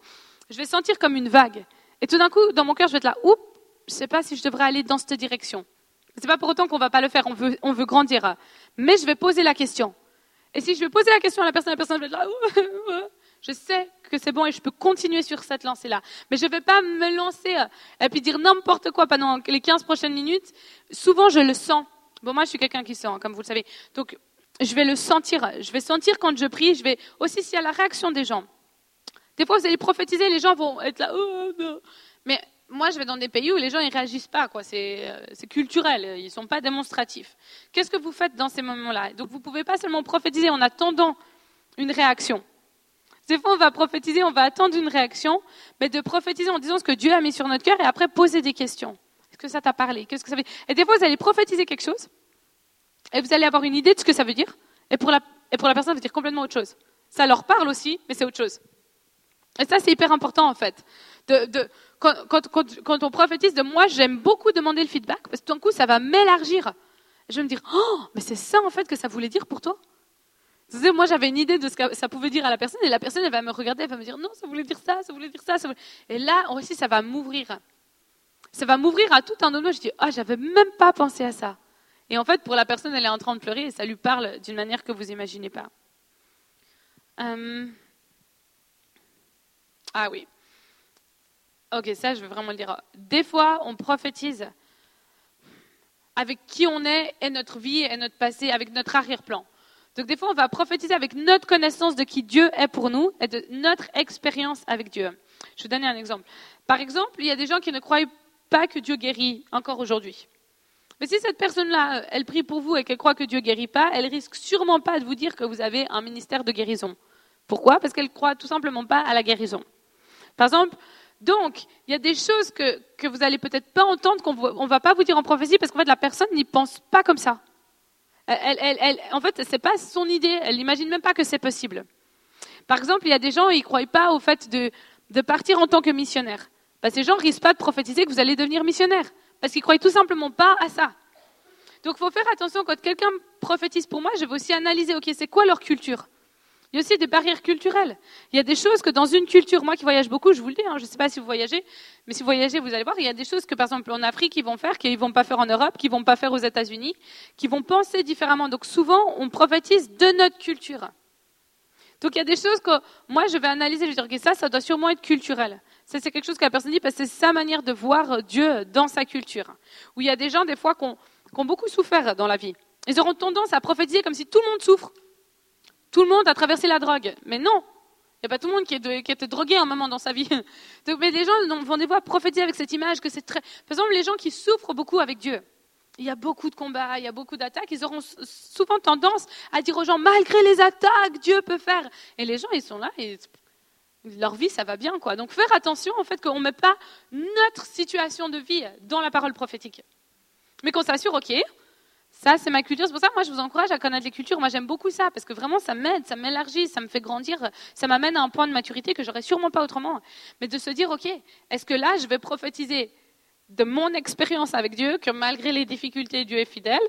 je vais sentir comme une vague. Et tout d'un coup, dans mon cœur, je vais être là, oups, je ne sais pas si je devrais aller dans cette direction. Ce n'est pas pour autant qu'on ne va pas le faire, on veut grandir. Mais je vais poser la question. Et si je vais poser la question à la personne, la personne va être là, je sais que c'est bon et je peux continuer sur cette lancée-là. Mais je ne vais pas me lancer euh, et puis dire n'importe quoi pendant les 15 prochaines minutes. Souvent, je le sens. Bon, moi, je suis quelqu'un qui sent, comme vous le savez. Donc, je vais le sentir. Je vais sentir quand je prie. Je vais aussi s'il y a la réaction des gens. Des fois, vous allez prophétiser, les gens vont être là. Oh, moi, je vais dans des pays où les gens ne réagissent pas, quoi. Euh, c'est, culturel, ils ne sont pas démonstratifs. Qu'est-ce que vous faites dans ces moments-là? Donc, vous ne pouvez pas seulement prophétiser en attendant une réaction. Des fois, on va prophétiser, on va attendre une réaction, mais de prophétiser en disant ce que Dieu a mis sur notre cœur et après poser des questions. Est-ce que ça t'a parlé? Qu'est-ce que ça veut? Et des fois, vous allez prophétiser quelque chose et vous allez avoir une idée de ce que ça veut dire, et pour la, et pour la personne, ça veut dire complètement autre chose. Ça leur parle aussi, mais c'est autre chose. Et ça, c'est hyper important en fait. Quand, on prophétise de moi, j'aime beaucoup demander le feedback parce que tout d'un coup, ça va m'élargir. Je vais me dire, oh, mais c'est ça en fait que ça voulait dire pour toi. moi, j'avais une idée de ce que ça pouvait dire à la personne et la personne, elle va me regarder, elle va me dire, non, ça voulait dire ça, ça voulait dire ça. Et là aussi, ça va m'ouvrir. Ça va m'ouvrir à tout un autre. Je dis, ah, oh, j'avais même pas pensé à ça. Et en fait, pour la personne, elle est en train de pleurer et ça lui parle d'une manière que vous n'imaginez pas. Euh, ah oui. Ok, ça, je veux vraiment le dire. Des fois, on prophétise avec qui on est et notre vie et notre passé, avec notre arrière-plan. Donc des fois, on va prophétiser avec notre connaissance de qui Dieu est pour nous et de notre expérience avec Dieu. Je vais donner un exemple. Par exemple, il y a des gens qui ne croient pas que Dieu guérit encore aujourd'hui. Mais si cette personne-là, elle prie pour vous et qu'elle croit que Dieu guérit pas, elle risque sûrement pas de vous dire que vous avez un ministère de guérison. Pourquoi? Parce qu'elle croit tout simplement pas à la guérison. Par exemple, Donc, il y a des choses que, vous allez peut-être pas entendre, qu'on ne va pas vous dire en prophétie, parce qu'en fait, la personne n'y pense pas comme ça. En fait, c'est pas son idée. Elle n'imagine même pas que c'est possible. Par exemple, il y a des gens, ils ne croient pas au fait de, partir en tant que missionnaire. Ben, ces gens risquent pas de prophétiser que vous allez devenir missionnaire, parce qu'ils croient tout simplement pas à ça. Donc, il faut faire attention quand quelqu'un prophétise pour moi, je vais aussi analyser, ok, c'est quoi leur culture? Il y a aussi des barrières culturelles. Il y a des choses que dans une culture, moi qui voyage beaucoup, je vous le dis, hein, je ne sais pas si vous voyagez, mais si vous voyagez, vous allez voir, il y a des choses que par exemple en Afrique, ils vont faire, qu'ils ne vont pas faire en Europe, qu'ils ne vont pas faire aux États-Unis, qui vont penser différemment. Donc souvent, on prophétise de notre culture. Donc il y a des choses que moi je vais analyser, je vais dire, ok, ça, ça doit sûrement être culturel. Ça, c'est quelque chose que la personne dit parce que c'est sa manière de voir Dieu dans sa culture. Où il y a des gens, des fois, qui ont, qui ont beaucoup souffert dans la vie. Ils auront tendance à prophétiser comme si tout le monde souffre. Tout le monde a traversé la drogue. Mais non, il n'y a pas tout le monde qui, est qui était drogué un moment dans sa vie. Donc, mais les gens vont des fois prophétiser avec cette image que c'est très. Par exemple, les gens qui souffrent beaucoup avec Dieu. Il y a beaucoup de combats, il y a beaucoup d'attaques. Ils auront souvent tendance à dire aux gens, malgré les attaques, Dieu peut faire. Et les gens, ils sont là et leur vie, ça va bien, quoi. Donc, faire attention, en fait, qu'on ne met pas notre situation de vie dans la parole prophétique. Mais qu'on s'assure, ok, ça, c'est ma culture. C'est pour ça que moi, je vous encourage à connaître les cultures. Moi, j'aime beaucoup ça parce que vraiment, ça m'aide, ça m'élargit, ça me fait grandir, ça m'amène à un point de maturité que j'aurais sûrement pas autrement. Mais de se dire, OK, est-ce que là, je vais prophétiser de mon expérience avec Dieu, que malgré les difficultés, Dieu est fidèle?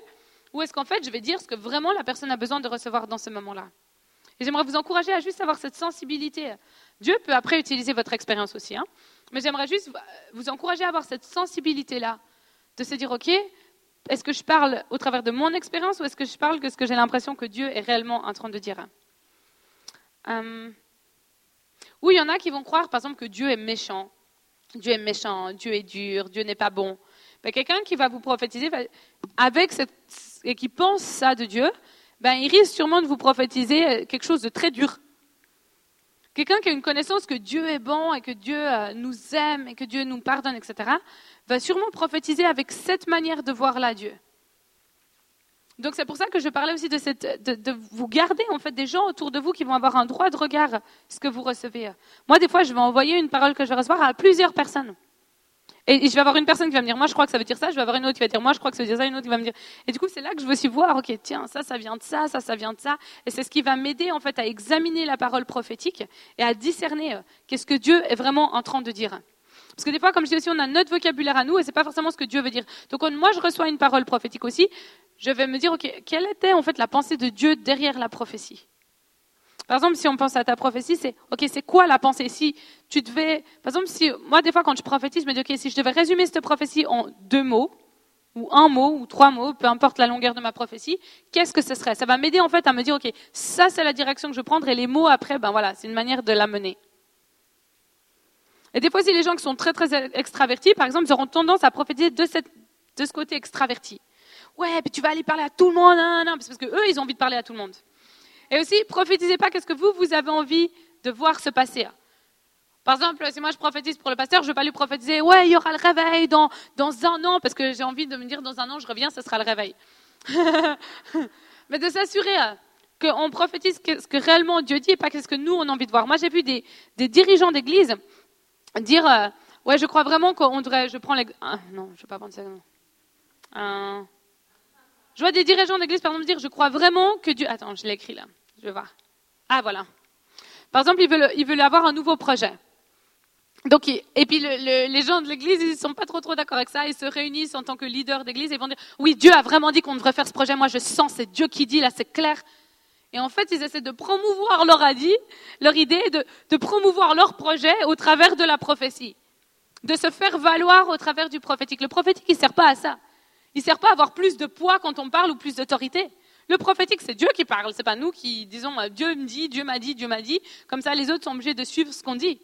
Ou est-ce qu'en fait, je vais dire ce que vraiment la personne a besoin de recevoir dans ce moment-là? Et j'aimerais vous encourager à juste avoir cette sensibilité. Dieu peut après utiliser votre expérience aussi. Hein. Mais j'aimerais juste vous encourager à avoir cette sensibilité-là, de se dire, OK, est-ce que je parle au travers de mon expérience ou est-ce que je parle de ce que j'ai l'impression que Dieu est réellement en train de dire? Euh, Oui, il y en a qui vont croire, par exemple, que Dieu est méchant. Dieu est méchant, Dieu est dur, Dieu n'est pas bon. Ben, quelqu'un qui va vous prophétiser avec cette, et qui pense ça de Dieu, ben, il risque sûrement de vous prophétiser quelque chose de très dur. Quelqu'un qui a une connaissance que Dieu est bon et que Dieu euh, nous aime et que Dieu nous pardonne, etc., va sûrement prophétiser avec cette manière de voir là Dieu. Donc c'est pour ça que je parlais aussi de, vous garder en fait des gens autour de vous qui vont avoir un droit de regard ce que vous recevez. Moi des fois je vais envoyer une parole que je vais recevoir à plusieurs personnes. Et je vais avoir une personne qui va me dire, moi je crois que ça veut dire ça, je vais avoir une autre qui va dire, moi je crois que ça veut dire ça, une autre qui va me dire. Et du coup, c'est là que je veux aussi voir, ok, tiens, ça, ça vient de ça, ça, ça vient de ça. Et c'est ce qui va m'aider en fait à examiner la parole prophétique et à discerner euh, qu'est-ce que Dieu est vraiment en train de dire. Parce que des fois, comme je dis aussi, on a notre vocabulaire à nous et c'est pas forcément ce que Dieu veut dire. Donc, quand moi je reçois une parole prophétique aussi, je vais me dire, ok, quelle était en fait la pensée de Dieu derrière la prophétie? Par exemple, si on pense à ta prophétie, c'est OK, c'est quoi la pensée? Si tu devais, par exemple, si moi des fois quand je prophétise, je me dis OK, si je devais résumer cette prophétie en deux mots ou un mot ou trois mots, peu importe la longueur de ma prophétie, qu'est-ce que ce serait? Ça va m'aider en fait à me dire OK, ça c'est la direction que je prendre et les mots après, ben voilà, c'est une manière de la mener. Et des fois, si les gens qui sont très très extravertis, par exemple, ils auront tendance à prophétiser de, ce côté extraverti. Ouais, puis tu vas aller parler à tout le monde, non, non, parce que eux, ils ont envie de parler à tout le monde. Et aussi, prophétisez pas qu'est-ce que vous, vous avez envie de voir se passer. Par exemple, si moi je prophétise pour le pasteur, je ne vais pas lui prophétiser, ouais, il y aura le réveil dans, dans un an, parce que j'ai envie de me dire, dans un an, je reviens, ce sera le réveil. Mais de s'assurer euh, qu'on prophétise ce que réellement Dieu dit et pas ce que nous, on a envie de voir. Moi, j'ai vu des dirigeants d'église dire, euh, ouais, je crois vraiment qu'on devrait, je prends les... Ah, non, je ne vais pas prendre ça. Euh, je vois des dirigeants d'église, par exemple, dire, je crois vraiment que Dieu... Attends, je l'ai écrit là. Je vais voir. Ah, voilà. Par exemple, ils veulent, ils veulent avoir un nouveau projet. Donc, et puis les gens de l'église, ils ne sont pas trop trop d'accord avec ça. Ils se réunissent en tant que leaders d'église et vont dire, oui, Dieu a vraiment dit qu'on devrait faire ce projet. Moi, je sens, c'est Dieu qui dit, là, c'est clair. Et en fait, ils essaient de promouvoir leur idée, de, de promouvoir leur projet au travers de la prophétie. De se faire valoir au travers du prophétique. Le prophétique, il ne sert pas à ça. Il ne sert pas à avoir plus de poids quand on parle ou plus d'autorité. Le prophétique, c'est Dieu qui parle, c'est pas nous qui disons euh, Dieu me dit, Dieu m'a dit, Dieu m'a dit. Comme ça, les autres sont obligés de suivre ce qu'on dit.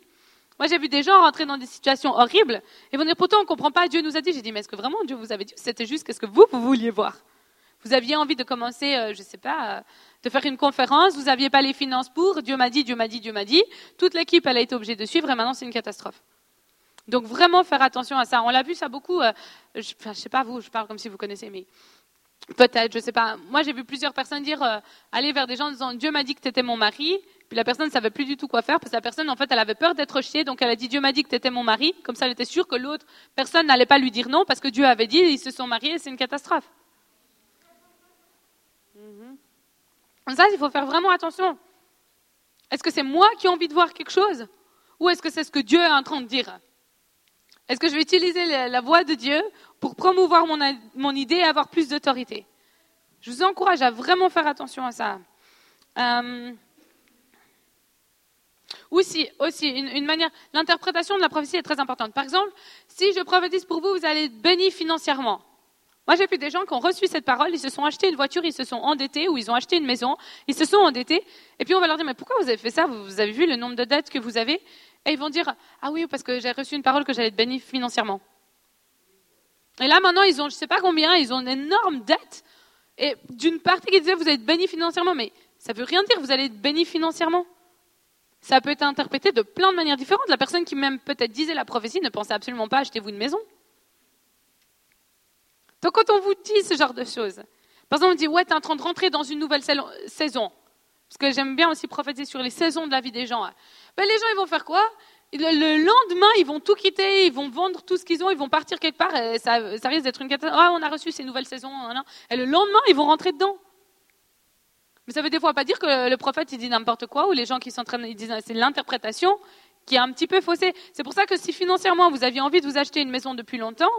Moi, j'ai vu des gens rentrer dans des situations horribles et vont dire pourtant on ne comprend pas, Dieu nous a dit. J'ai dit mais est-ce que vraiment Dieu vous avait dit? C'était juste qu'est-ce que vous, vous vouliez voir Vous aviez envie de commencer, euh, je ne sais pas, euh, de faire une conférence, vous n'aviez pas les finances pour, Dieu m'a dit, Dieu m'a dit, Dieu m'a dit. Toute l'équipe, elle a été obligée de suivre et maintenant c'est une catastrophe. Donc vraiment faire attention à ça. On l'a vu ça beaucoup. je, ne sais pas vous, je parle comme si vous connaissez, mais Peut-être, je ne sais pas. Moi, j'ai vu plusieurs personnes dire, euh, aller vers des gens en disant, Dieu m'a dit que tu étais mon mari, Puis la personne ne savait plus du tout quoi faire parce que la personne, en fait, elle avait peur d'être rejetée. Donc elle a dit Dieu m'a dit que tu étais mon mari. Comme ça, elle était sûre que l'autre personne n'allait pas lui dire non parce que Dieu avait dit ils se sont mariés c'est une catastrophe. Ça, il faut faire vraiment attention. Est-ce que c'est moi qui ai envie de voir quelque chose ou est-ce que c'est ce que Dieu est en train de dire? Est-ce que je vais utiliser la voix de Dieu pour promouvoir mon, mon idée et avoir plus d'autorité? Je vous encourage à vraiment faire attention à ça. Euh, aussi, aussi une manière, l'interprétation de la prophétie est très importante. Par exemple, si je prophétise pour vous, vous allez être béni financièrement. Moi, j'ai vu des gens qui ont reçu cette parole, ils se sont achetés une voiture, ils se sont endettés, ou ils ont acheté une maison, ils se sont endettés, et puis on va leur dire, mais pourquoi vous avez fait ça? Vous avez vu le nombre de dettes que vous avez? Et ils vont dire, ah oui, parce que j'ai reçu une parole que j'allais être béni financièrement. Et là, maintenant, ils ont, je ne sais pas combien, ils ont une énorme dette, et d'une partie qui disait, vous allez être béni financièrement, mais ça ne veut rien dire, vous allez être béni financièrement. Ça peut être interprété de plein de manières différentes. La personne qui même peut-être disait la prophétie ne pensait absolument pas achetez-vous une maison. Donc quand on vous dit ce genre de choses, par exemple on dit ouais, tu es en train de rentrer dans une nouvelle saison, parce que j'aime bien aussi prophétiser sur les saisons de la vie des gens. Hein. Ben, les gens ils vont faire quoi? Le, lendemain, ils vont tout quitter, ils vont vendre tout ce qu'ils ont, ils vont partir quelque part, ça, risque d'être une catastrophe. Ah, on a reçu ces nouvelles saisons, et le lendemain, ils vont rentrer dedans. Mais ça veut des fois pas dire que le prophète il dit n'importe quoi, ou les gens qui s'entraînent, ils disent c'est l'interprétation qui est un petit peu faussée. C'est pour ça que si financièrement vous aviez envie de vous acheter une maison depuis longtemps,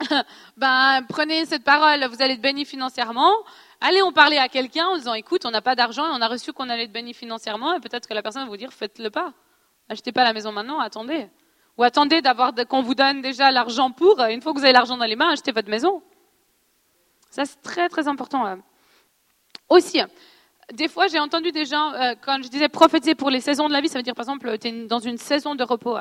ben, prenez cette parole, vous allez être béni financièrement. Allez en parler à quelqu'un en disant, écoute, on n'a pas d'argent et on a reçu qu'on allait être béni financièrement et peut-être que la personne va vous dire, faites-le pas. Achetez pas la maison maintenant, attendez. Ou attendez d'avoir, qu'on vous donne déjà l'argent pour, une fois que vous avez l'argent dans les mains, achetez votre maison. Ça, c'est très, très important. Hein. Aussi, des fois, j'ai entendu des gens, euh, quand je disais prophétiser pour les saisons de la vie, ça veut dire, par exemple, tu es dans une saison de repos.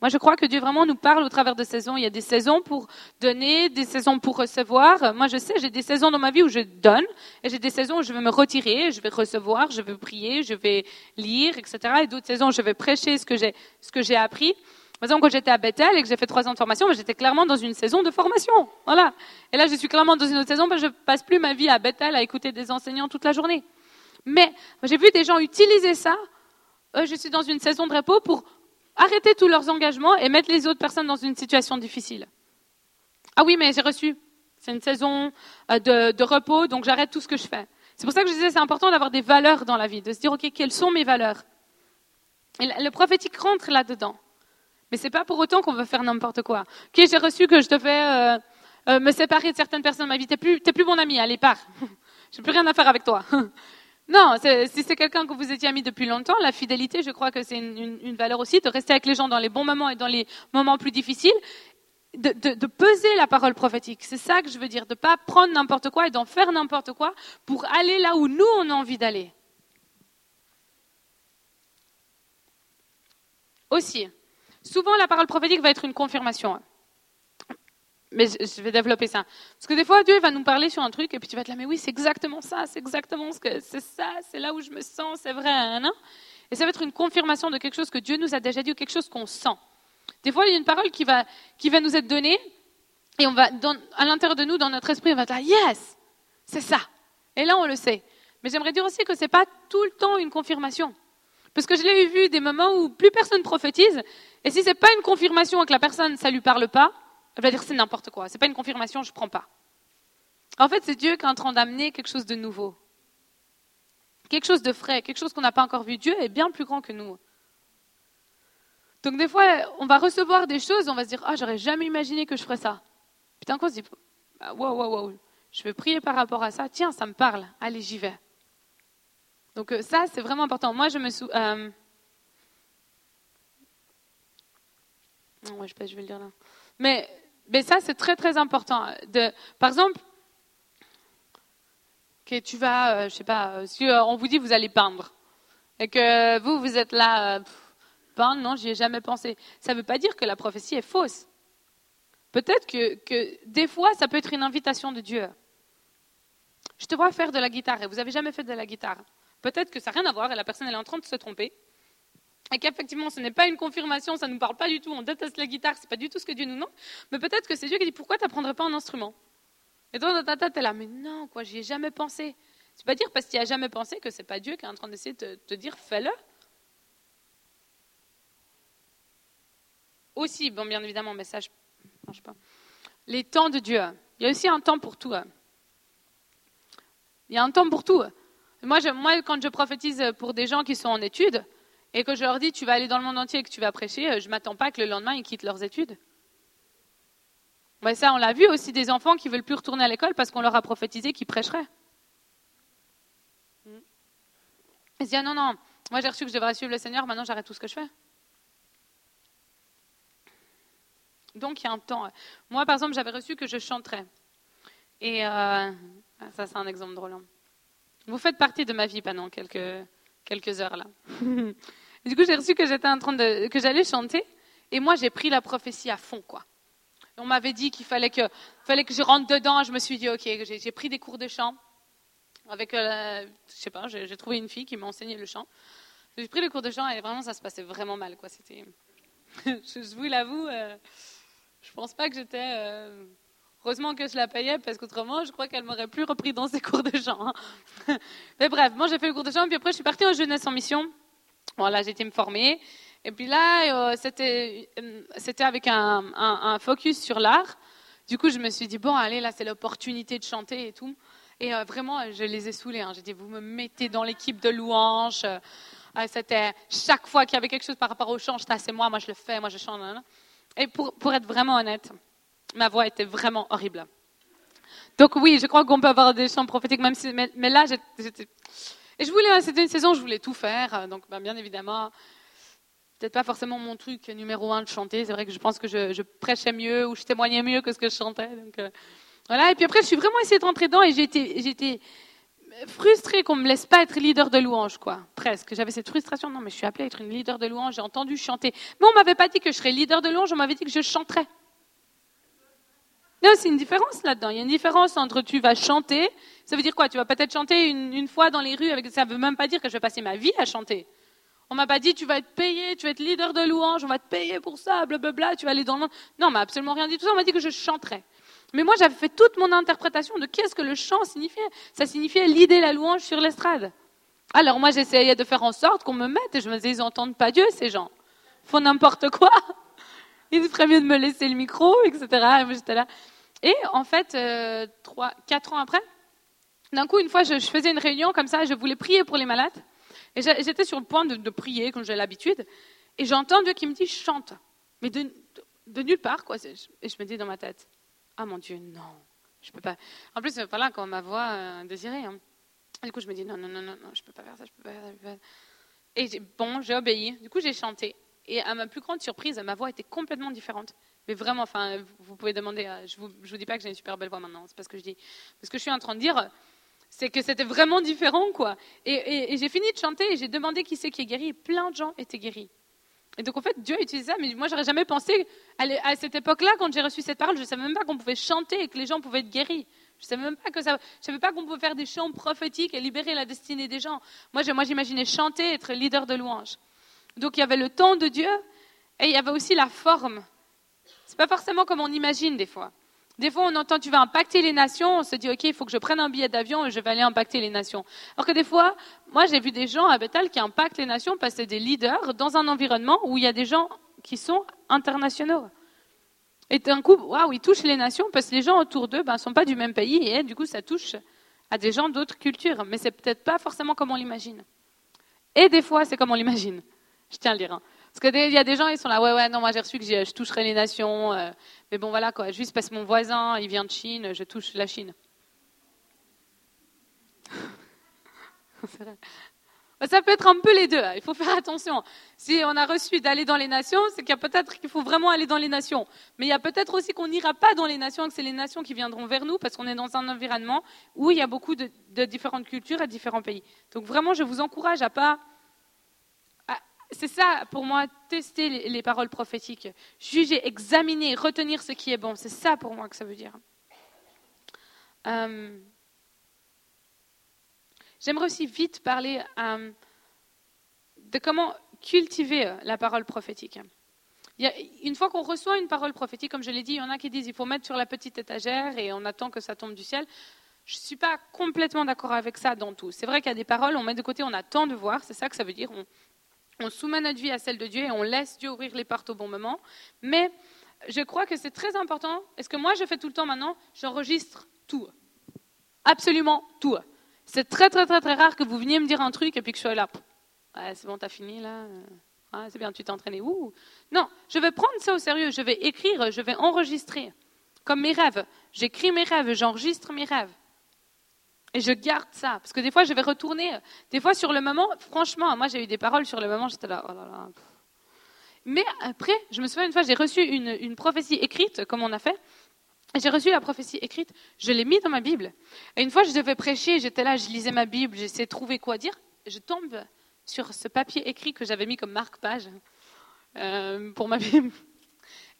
Moi, je crois que Dieu vraiment nous parle au travers de saisons. Il y a des saisons pour donner, des saisons pour recevoir. Moi, je sais, j'ai des saisons dans ma vie où je donne, et j'ai des saisons où je vais me retirer, je vais recevoir, je vais prier, je vais lire, etc. Et d'autres saisons je vais prêcher ce que j'ai, ce que j'ai appris. Par exemple, quand j'étais à Bethel et que j'ai fait trois ans de formation, j'étais clairement dans une saison de formation. Voilà. Et là, je suis clairement dans une autre saison, parce que je passe plus ma vie à Bethel à écouter des enseignants toute la journée. Mais j'ai vu des gens utiliser ça. Euh, je suis dans une saison de repos pour arrêter tous leurs engagements et mettre les autres personnes dans une situation difficile. Ah oui, mais j'ai reçu. C'est une saison euh, de, repos, donc j'arrête tout ce que je fais. C'est pour ça que je disais c'est important d'avoir des valeurs dans la vie, de se dire ok quelles sont mes valeurs? Le prophétique rentre là-dedans. Mais c'est pas pour autant qu'on veut faire n'importe quoi. Ok, j'ai reçu que je devais euh, euh, me séparer de certaines personnes de ma vie. T'es plus, t'es plus mon ami, allez pars. J'ai plus rien à faire avec toi. Non, si c'est quelqu'un que vous étiez ami depuis longtemps, la fidélité, je crois que c'est une, valeur aussi, de rester avec les gens dans les bons moments et dans les moments plus difficiles, de, de peser la parole prophétique. C'est ça que je veux dire, de ne pas prendre n'importe quoi et d'en faire n'importe quoi pour aller là où nous, on a envie d'aller. Aussi, souvent la parole prophétique va être une confirmation. Mais je vais développer ça. Parce que des fois, Dieu va nous parler sur un truc et puis tu vas te là, mais oui, c'est exactement ça, c'est exactement ce que c'est ça, c'est là où je me sens, c'est vrai. Hein, hein. Et ça va être une confirmation de quelque chose que Dieu nous a déjà dit ou quelque chose qu'on sent. Des fois, il y a une parole qui va, qui va nous être donnée et on va, à l'intérieur de nous, dans notre esprit, on va là, yes, c'est ça. Et là, on le sait. Mais j'aimerais dire aussi que ce n'est pas tout le temps une confirmation. Parce que je l'ai vu des moments où plus personne prophétise, et si ce n'est pas une confirmation et que la personne, ça ne lui parle pas, elle va dire c'est n'importe quoi. C'est pas une confirmation, je prends pas. En fait, c'est Dieu qui est en train d'amener quelque chose de nouveau. Quelque chose de frais, quelque chose qu'on n'a pas encore vu. Dieu est bien plus grand que nous. Donc des fois, on va recevoir des choses, on va se dire, ah, j'aurais jamais imaginé que je ferais ça. Putain, qu'on se dit, wow, wow, wow, je vais prier par rapport à ça. Tiens, ça me parle. Allez, j'y vais. Donc euh, ça, c'est vraiment important. Moi, je me souviens... Euh... Ouais, je sais pas, je vais le dire là. Mais ça, c'est très, très important. De, par exemple, que tu vas, euh, je sais pas, euh, si euh, on vous dit vous allez peindre, et que vous, vous êtes là, peindre, non, j'y ai jamais pensé. Ça ne veut pas dire que la prophétie est fausse. Peut-être que, que des fois, ça peut être une invitation de Dieu. Je te vois faire de la guitare et vous n'avez jamais fait de la guitare. Peut-être que ça n'a rien à voir et la personne elle est en train de se tromper et qu'effectivement ce n'est pas une confirmation, ça ne nous parle pas du tout, on déteste la guitare, c'est pas du tout ce que Dieu nous demande, mais peut-être que c'est Dieu qui dit pourquoi tu n'apprendrais pas un instrument? Et toi dans ta là, mais non, quoi, j'y ai jamais pensé. Peux pas dire parce tu n'y as jamais pensé que c'est pas Dieu qui est en train d'essayer de te dire fais-le. Aussi, bon, bien évidemment, message, marche pas. Les temps de Dieu. Il y a aussi un temps pour tout. Il y a un temps pour tout. Moi, moi, quand je prophétise pour des gens qui sont en études et que je leur dis tu vas aller dans le monde entier et que tu vas prêcher, je ne m'attends pas que le lendemain ils quittent leurs études. Ça, on l'a vu aussi des enfants qui veulent plus retourner à l'école parce qu'on leur a prophétisé qu'ils prêcheraient. Ils se disent ah non, non, moi j'ai reçu que je devrais suivre le Seigneur, maintenant j'arrête tout ce que je fais. Donc il y a un temps. Moi, par exemple, j'avais reçu que je chanterais. Et euh, ça, c'est un exemple drôle. Hein. Vous faites partie de ma vie pendant quelques, quelques heures là. du coup, j'ai reçu que j'étais en train de, que j'allais chanter. Et moi, j'ai pris la prophétie à fond, quoi. On m'avait dit qu'il fallait que, fallait que je rentre dedans. Je me suis dit, ok, j'ai pris des cours de chant. Avec, euh, je sais pas, j'ai trouvé une fille qui m'a enseigné le chant. J'ai pris les cours de chant et vraiment, ça se passait vraiment mal, quoi. C'était, je, vous l'avoue, euh, je pense pas que j'étais. Euh, heureusement que je la payais parce qu'autrement, je crois qu'elle m'aurait plus repris dans ses cours de chant. Hein. Mais bref, moi j'ai fait le cours de chant, puis après je suis partie en jeunesse en mission. Voilà, été me former. Et puis là, euh, c'était, euh, c'était avec un, focus sur l'art. Du coup, je me suis dit, bon, allez, là, c'est l'opportunité de chanter et tout. Et vraiment, je les ai saoulés. Hein. J'ai dit, vous me mettez dans l'équipe de louanges. c'était chaque fois qu'il y avait quelque chose par rapport au chant, c'est moi, moi je le fais, moi je chante. Et pour, pour être vraiment honnête, ma voix était vraiment horrible. Donc oui, je crois qu'on peut avoir des chants prophétiques, même si, mais, là, j'étais... Et je voulais, c'était une saison je voulais tout faire, donc ben, bien évidemment, peut-être pas forcément mon truc numéro un de chanter. C'est vrai que je pense que je, prêchais mieux ou je témoignais mieux que ce que je chantais. Euh, voilà. Et puis après, je suis vraiment essayé de rentrer dedans et été, frustrée qu'on me laisse pas être leader de louange, quoi. Presque. J'avais cette frustration. Non, mais je suis appelée à être une leader de louange. J'ai entendu chanter. Mais on m'avait pas dit que je serais leader de louange. On m'avait dit que je chanterais. Non, c'est une différence là-dedans. Il y a une différence entre tu vas chanter. Ça veut dire quoi? Tu vas peut-être chanter une, fois dans les rues. Avec, ça veut même pas dire que je vais passer ma vie à chanter. On m'a pas dit tu vas être payé, tu vas être leader de louange, on va te payer pour ça, blablabla, tu vas aller dans le monde. Non, on m'a absolument rien dit tout ça. On m'a dit que je chanterais. Mais moi, j'avais fait toute mon interprétation de qu'est-ce que le chant signifiait. Ça signifiait l'idée, la louange sur l'estrade. Alors moi, j'essayais de faire en sorte qu'on me mette et je me disais, ils n'entendent pas Dieu, ces gens. Ils font n'importe quoi. Il ferait mieux de me laisser le micro, etc. Et moi. Et en fait, euh, trois, quatre ans après, d'un coup, une fois, je, faisais une réunion comme ça, je voulais prier pour les malades. Et j'étais sur le point de, prier, comme j'ai l'habitude. Et j'entends Dieu qui me dit, chante. Mais de, nulle part, quoi. Et je me dis dans ma tête, ah mon Dieu, non, je peux pas. En plus, voilà, quand ma voix euh, désirée. Hein. Du coup, je me dis, non, non, non, non, je peux pas faire ça, je peux pas faire ça. Et bon, j'ai obéi. Du coup, j'ai chanté. Et à ma plus grande surprise, ma voix était complètement différente. Mais vraiment, enfin, vous pouvez demander. Je vous, vous dis pas que j'ai une super belle voix maintenant. C'est pas ce que je dis. Ce que je suis en train de dire, c'est que c'était vraiment différent, quoi. Et, j'ai fini de chanter et j'ai demandé qui c'est qui est guéri. Et plein de gens étaient guéris. Et donc, en fait, Dieu utilise ça. Mais moi, j'aurais jamais pensé à cette époque-là, quand j'ai reçu cette parole, je ne savais même pas qu'on pouvait chanter et que les gens pouvaient être guéris. Je savais même pas que ça. Je savais pas qu'on pouvait faire des chants prophétiques et libérer la destinée des gens. Moi, j'imaginais chanter, être leader de louange. Donc il y avait le temps de Dieu et il y avait aussi la forme. C'est pas forcément comme on imagine des fois. Des fois, on entend tu vas impacter les nations, on se dit ok, il faut que je prenne un billet d'avion et je vais aller impacter les nations. Alors que des fois, moi j'ai vu des gens à Bethel qui impactent les nations parce que c'est des leaders dans un environnement où il y a des gens qui sont internationaux. Et d'un coup, waouh, ils touchent les nations parce que les gens autour d'eux ne ben, sont pas du même pays et du coup, ça touche à des gens d'autres cultures. Mais c'est peut-être pas forcément comme on l'imagine. Et des fois, c'est comme on l'imagine. Je tiens à le dire. Hein. Parce qu'il y a des gens, ils sont là, ouais, ouais, non, moi j'ai reçu que je toucherai les nations. Euh, mais bon, voilà, quoi. Juste parce que mon voisin, il vient de Chine, je touche la Chine. Ça peut être un peu les deux. Hein. Il faut faire attention. Si on a reçu d'aller dans les nations, c'est qu'il y a peut-être qu'il faut vraiment aller dans les nations. Mais il y a peut-être aussi qu'on n'ira pas dans les nations, que c'est les nations qui viendront vers nous, parce qu'on est dans un environnement où il y a beaucoup de, de différentes cultures et différents pays. Donc vraiment, je vous encourage à pas c'est ça, pour moi, tester les, paroles prophétiques. Juger, examiner, retenir ce qui est bon. C'est ça pour moi que ça veut dire. Euh, j'aimerais aussi vite parler euh, de comment cultiver euh, la parole prophétique. une fois qu'on reçoit une parole prophétique, comme je l'ai dit, il y en a qui disent qu'il faut mettre sur la petite étagère et on attend que ça tombe du ciel. Je ne suis pas complètement d'accord avec ça dans tout. C'est vrai qu'il y a des paroles, on met de côté, on attend de voir, c'est ça que ça veut dire. On soumet notre vie à celle de Dieu et on laisse Dieu ouvrir les portes au bon moment. Mais je crois que c'est très important. est ce que moi je fais tout le temps maintenant, j'enregistre tout. Absolument tout. C'est très très très très rare que vous veniez me dire un truc et puis que je sois là. c'est bon, t'as fini là? c'est bien, tu t'es entraîné. Non, je vais prendre ça au sérieux. Je vais écrire, je vais enregistrer. Comme mes rêves. J'écris mes rêves, j'enregistre mes rêves. Et je garde ça. Parce que des fois, je vais retourner. Des fois, sur le moment, franchement, moi, j'ai eu des paroles sur le moment, j'étais là, oh là là. Mais après, je me souviens une fois, j'ai reçu une, une, prophétie écrite, comme on a fait. J'ai reçu la prophétie écrite, je l'ai mise dans ma Bible. Et une fois, je devais prêcher, j'étais là, je lisais ma Bible, j'essayais de trouver quoi dire. Je tombe sur ce papier écrit que j'avais mis comme marque-page euh, pour ma Bible.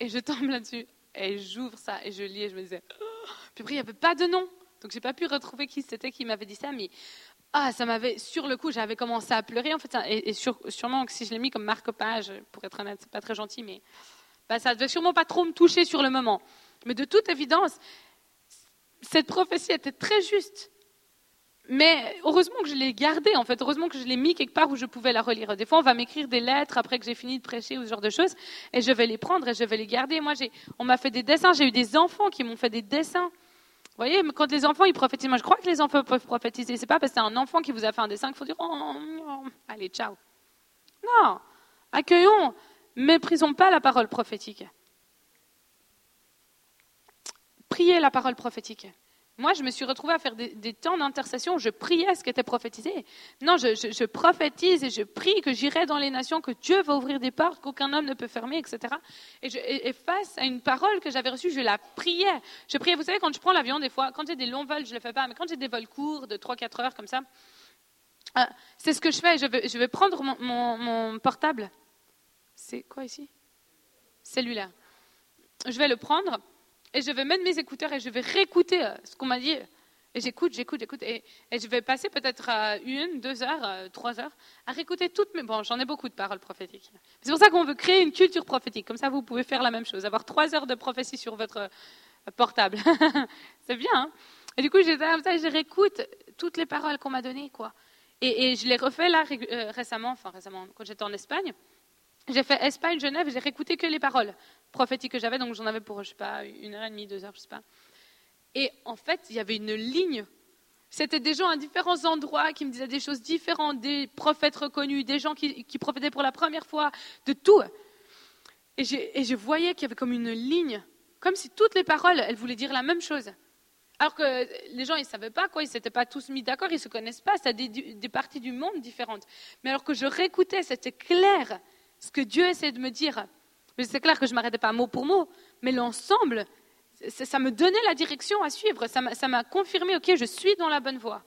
Et je tombe là-dessus. Et j'ouvre ça et je lis et je me disais. Oh. Puis après, il n'y avait pas de nom. Donc, j'ai pas pu retrouver qui c'était qui m'avait dit ça. Mais ah, ça m'avait, sur le coup, j'avais commencé à pleurer. En fait, et, sûrement que si je l'ai mis comme marque-page, pour être honnête, c'est pas très gentil, mais bah, ça devait sûrement pas trop me toucher sur le moment. Mais de toute évidence, cette prophétie était très juste. Mais heureusement que je l'ai gardée, en fait. Heureusement que je l'ai mis quelque part où je pouvais la relire. Des fois, on va m'écrire des lettres après que j'ai fini de prêcher ou ce genre de choses, et je vais les prendre et je vais les garder. Moi, on m'a fait des dessins. J'ai eu des enfants qui m'ont fait des dessins. Vous voyez, quand les enfants ils prophétisent, moi je crois que les enfants peuvent prophétiser. C'est pas parce que c'est un enfant qui vous a fait un dessin qu'il faut dire oh, allez ciao. Non, accueillons, méprisons pas la parole prophétique prier la parole prophétique. Moi, je me suis retrouvée à faire des, temps d'intercession où je priais ce qui était prophétisé. Non, je, prophétise et je prie que j'irai dans les nations, que Dieu va ouvrir des portes qu'aucun homme ne peut fermer, etc. Et, face à une parole que j'avais reçue, je la priais. Je priais, vous savez, quand je prends l'avion, des fois, quand j'ai des longs vols, je ne le fais pas, mais quand j'ai des vols courts de 3-4 heures comme ça, euh, c'est ce que je fais. Je vais, prendre mon portable. C'est quoi ici? Cellulaire. Je vais le prendre et je vais mettre mes écouteurs et je vais réécouter euh, ce qu'on m'a dit. Et j'écoute, j'écoute, j'écoute. Et, je vais passer peut-être une, deux heures, euh, trois heures à réécouter toutes mes. Bon, j'en ai beaucoup de paroles prophétiques. C'est pour ça qu'on veut créer une culture prophétique. Comme ça, vous pouvez faire la même chose. Avoir trois heures de prophétie sur votre euh, portable. C'est bien. Hein et du coup, j'étais comme ça je réécoute toutes les paroles qu'on m'a données. quoi. Et, je les refais là récemment, enfin récemment, quand j'étais en Espagne. J'ai fait Espagne-Genève, j'ai réécouté que les paroles prophétiques que j'avais, donc j'en avais pour, je sais pas, une heure et demie, deux heures, je sais pas. Et en fait, il y avait une ligne. C'était des gens à différents endroits qui me disaient des choses différentes, des prophètes reconnus, des gens qui, qui prophétaient pour la première fois, de tout. Et, je voyais qu'il y avait comme une ligne, comme si toutes les paroles, elles voulaient dire la même chose. Alors que les gens, ils ne savaient pas quoi, ils ne s'étaient pas tous mis d'accord, ils ne se connaissent pas, c'est des parties du monde différentes. Mais alors que je réécoutais, c'était clair ce que Dieu essaie de me dire. C'est clair que je ne m'arrêtais pas mot pour mot, mais l'ensemble, ça me donnait la direction à suivre. Ça m'a confirmé, OK, je suis dans la bonne voie.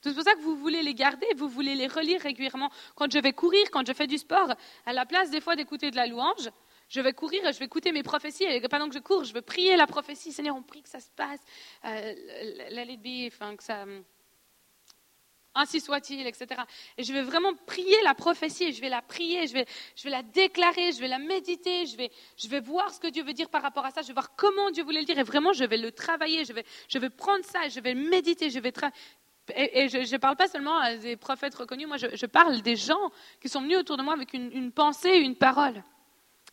C'est pour ça que vous voulez les garder, vous voulez les relire régulièrement. Quand je vais courir, quand je fais du sport, à la place des fois d'écouter de la louange, je vais courir je vais écouter mes prophéties. Et pendant que je cours, je vais prier la prophétie. Seigneur, on prie que ça se passe. Euh, let enfin, que ça ainsi soit-il, etc. Et je vais vraiment prier la prophétie, je vais la prier, je vais, je vais la déclarer, je vais la méditer, je vais, je vais voir ce que Dieu veut dire par rapport à ça, je vais voir comment Dieu voulait le dire, et vraiment, je vais le travailler, je vais, je vais prendre ça, je vais le méditer, je vais et, je ne parle pas seulement des prophètes reconnus, moi je, parle des gens qui sont venus autour de moi avec une pensée, une parole.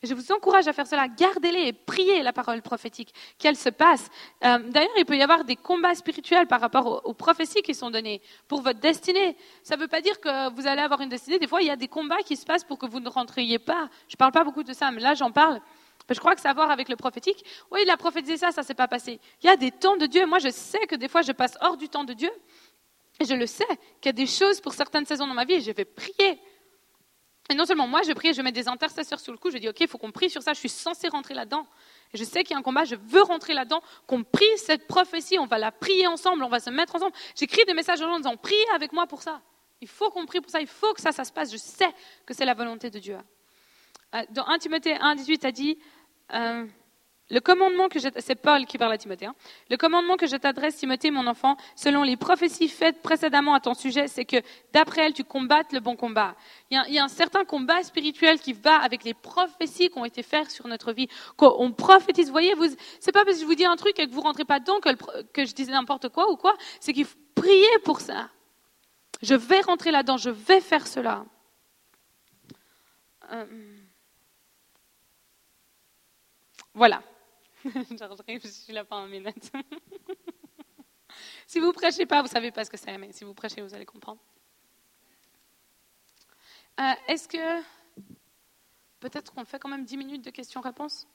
Je vous encourage à faire cela. Gardez-les et priez la parole prophétique, qu'elle se passe. Euh, d'ailleurs, il peut y avoir des combats spirituels par rapport aux, prophéties qui sont données pour votre destinée. Ça ne veut pas dire que vous allez avoir une destinée. Des fois, il y a des combats qui se passent pour que vous ne rentriez pas. Je ne parle pas beaucoup de ça, mais là, j'en parle. Je crois que ça a à voir avec le prophétique. Oui, il a prophétisé ça, ça ne s'est pas passé. Il y a des temps de Dieu. Moi, je sais que des fois, je passe hors du temps de Dieu. Et je le sais, qu'il y a des choses pour certaines saisons dans ma vie et je vais prier. Et non seulement moi, je prie, je mets des intercesseurs sur le coup, je dis, OK, il faut qu'on prie sur ça, je suis censé rentrer là-dedans. Et je sais qu'il y a un combat, je veux rentrer là-dedans, qu'on prie cette prophétie, on va la prier ensemble, on va se mettre ensemble. J'écris des messages aux gens en disant, priez avec moi pour ça. Il faut qu'on prie pour ça, il faut que ça, ça se passe. Je sais que c'est la volonté de Dieu. Euh, dans 1 Timothée 1, 18, a dit, euh, Le commandement que c'est Paul qui parle à Timothée. Hein. Le commandement que je t'adresse, Timothée, mon enfant, selon les prophéties faites précédemment à ton sujet, c'est que d'après elles, tu combattes le bon combat. Il y, a, un certain combat spirituel qui va avec les prophéties qui ont été faites sur notre vie. On prophétise, voyez, vous, c'est pas parce que je vous dis un truc et que vous rentrez pas dedans que, que je disais n'importe quoi ou quoi. C'est qu'il faut prier pour ça. Je vais rentrer là-dedans, je vais faire cela. Euh, voilà. Je suis là pendant une minute. si vous prêchez pas, vous savez pas ce que c'est, mais si vous prêchez, vous allez comprendre. Euh, est-ce que peut-être qu'on fait quand même 10 minutes de questions-réponses?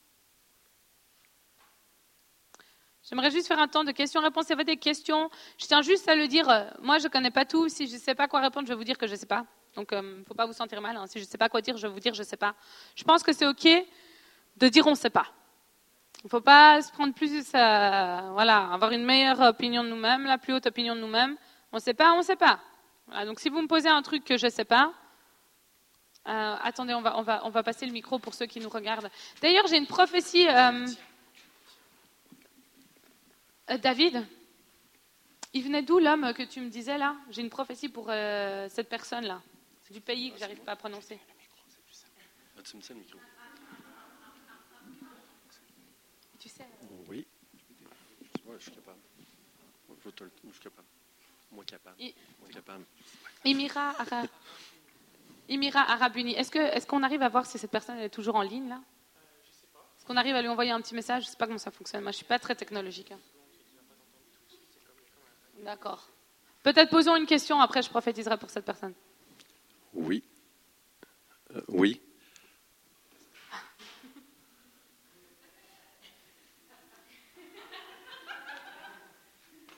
J'aimerais juste faire un temps de questions-réponses. Si vous avez des questions, je tiens juste à le dire. Euh, moi, je ne connais pas tout. Si je ne sais pas quoi répondre, je vais vous dire que je ne sais pas. Donc, il euh, ne faut pas vous sentir mal. Hein. Si je ne sais pas quoi dire, je vais vous dire je ne sais pas. Je pense que c'est OK de dire on ne sait pas. Il ne faut pas se prendre plus, à, voilà, avoir une meilleure opinion de nous-mêmes, la plus haute opinion de nous-mêmes. On ne sait pas, on ne sait pas. Donc si vous me posez un truc que je ne sais pas, euh, attendez, on va, on, va, on va passer le micro pour ceux qui nous regardent. D'ailleurs, j'ai une prophétie. Euh, euh, David, il venait d'où l'homme que tu me disais là? J'ai une prophétie pour euh, cette personne-là. C'est du pays que j'arrive pas à prononcer. Ah, tu sais Oui. Ouais, je suis capable. Je, te, je suis capable. Moi capable. I- Moi capable. Imira, Ara... Imira Arabuni. Est-ce qu'on est qu'on arrive à voir si cette personne elle est toujours en ligne là? Est-ce qu'on arrive à lui envoyer un petit message? Je ne sais pas comment ça fonctionne. Moi, je ne suis pas très technologique. hein. D'accord. Peut-être posons une question, après je prophétiserai pour cette personne. Oui. Euh, oui.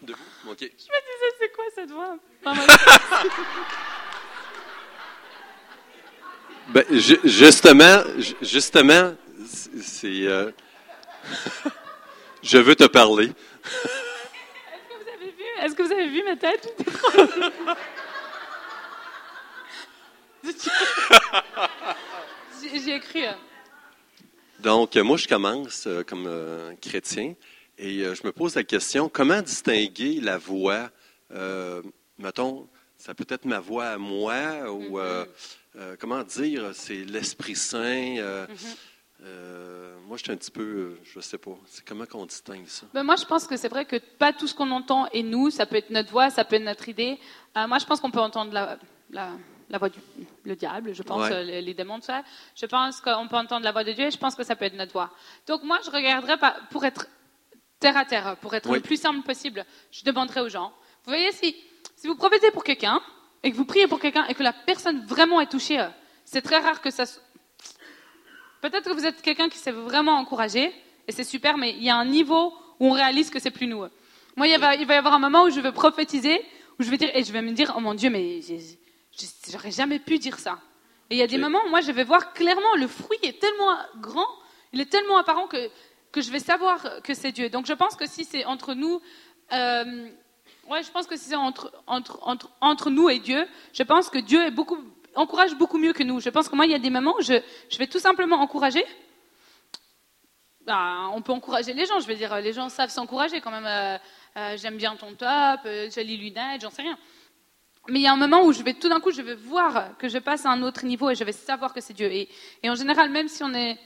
Debout? OK. Je me disais, c'est quoi cette voix? Enfin, Ben, ju- justement, ju- justement, c'est. euh, je veux te parler. Est-ce que vous avez vu Est-ce que vous avez vu ma tête? J'y j'y ai cru. hein. Donc, euh, moi, je commence euh, comme euh, chrétien et euh, je me pose la question comment distinguer la voix euh, Mettons, ça peut être ma voix à moi ou euh, euh, comment dire c'est l'Esprit Saint. euh, moi, je suis un petit peu, je sais pas. Comment qu'on distingue ça? Ben, moi, je pense que c'est vrai que pas tout ce qu'on entend est nous. Ça peut être notre voix, ça peut être notre idée. Moi, je pense qu'on peut entendre la, la, la voix du le diable, je pense, Ouais. les, les démons, tout ça. Je pense qu'on peut entendre la voix de Dieu et je pense que ça peut être notre voix. Donc, moi, je regarderais pour être terre à terre, pour être Oui. le plus simple possible, je demanderais aux gens. Vous voyez, si, si vous prophétez pour quelqu'un et que vous priez pour quelqu'un et que la personne vraiment est touchée, euh, c'est très rare que ça. Peut-être que vous êtes quelqu'un qui s'est vraiment encouragé, et c'est super, mais il y a un niveau où on réalise que c'est plus nous. Moi, il, va, il va y avoir un moment où je vais prophétiser, où je vais dire, et je vais me dire, oh mon Dieu, mais j'aurais jamais pu dire ça. Et il y a des moments où moi, je vais voir clairement, le fruit est tellement grand, il est tellement apparent que, que je vais savoir que c'est Dieu. Donc je pense que si c'est entre nous, entre, nous et Dieu, je pense que Dieu encourage beaucoup mieux que nous. Je pense que moi, il y a des moments où je, je vais tout simplement encourager. Bah, on peut encourager les gens, je veux dire, les gens savent s'encourager quand même. euh, euh, J'aime bien ton top, euh, jolie lunette, j'en sais rien. Mais il y a un moment où je vais tout d'un coup, je vais voir que je passe à un autre niveau et je vais savoir que c'est Dieu. Et, en général, même si on est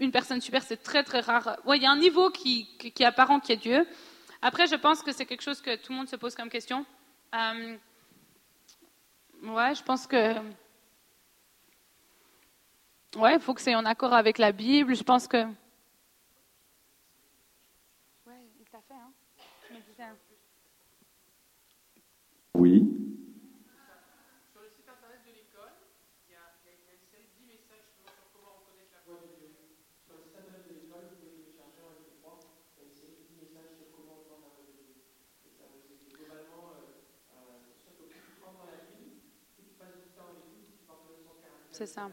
une personne super, c'est très très rare. Ouais, il y a un niveau qui, qui, qui est apparent qui est Dieu. Après, je pense que c'est quelque chose que tout le monde se pose comme question. Euh, ouais, je pense que. Ouais, il faut que c'est en accord avec la Bible. Je pense que. Ouais, tout à fait. Hein. Je me disais, hein. Oui. C'est ça.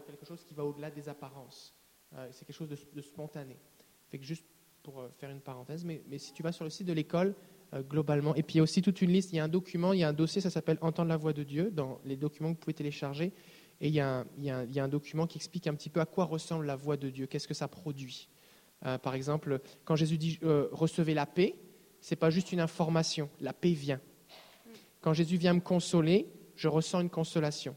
Quelque chose qui va au-delà des apparences. Euh, c'est quelque chose de, spontané. Juste pour euh, faire une parenthèse, mais, si tu vas sur le site de l'école, euh, globalement, et puis il y a aussi toute une liste, il y a un document, il y a un dossier, ça s'appelle Entendre la voix de Dieu, dans les documents que vous pouvez télécharger, et il y, a un, document qui explique un petit peu à quoi ressemble la voix de Dieu, qu'est-ce que ça produit. Par exemple, quand Jésus dit recevez la paix, c'est pas juste une information, la paix vient. Quand Jésus vient me consoler, je ressens une consolation.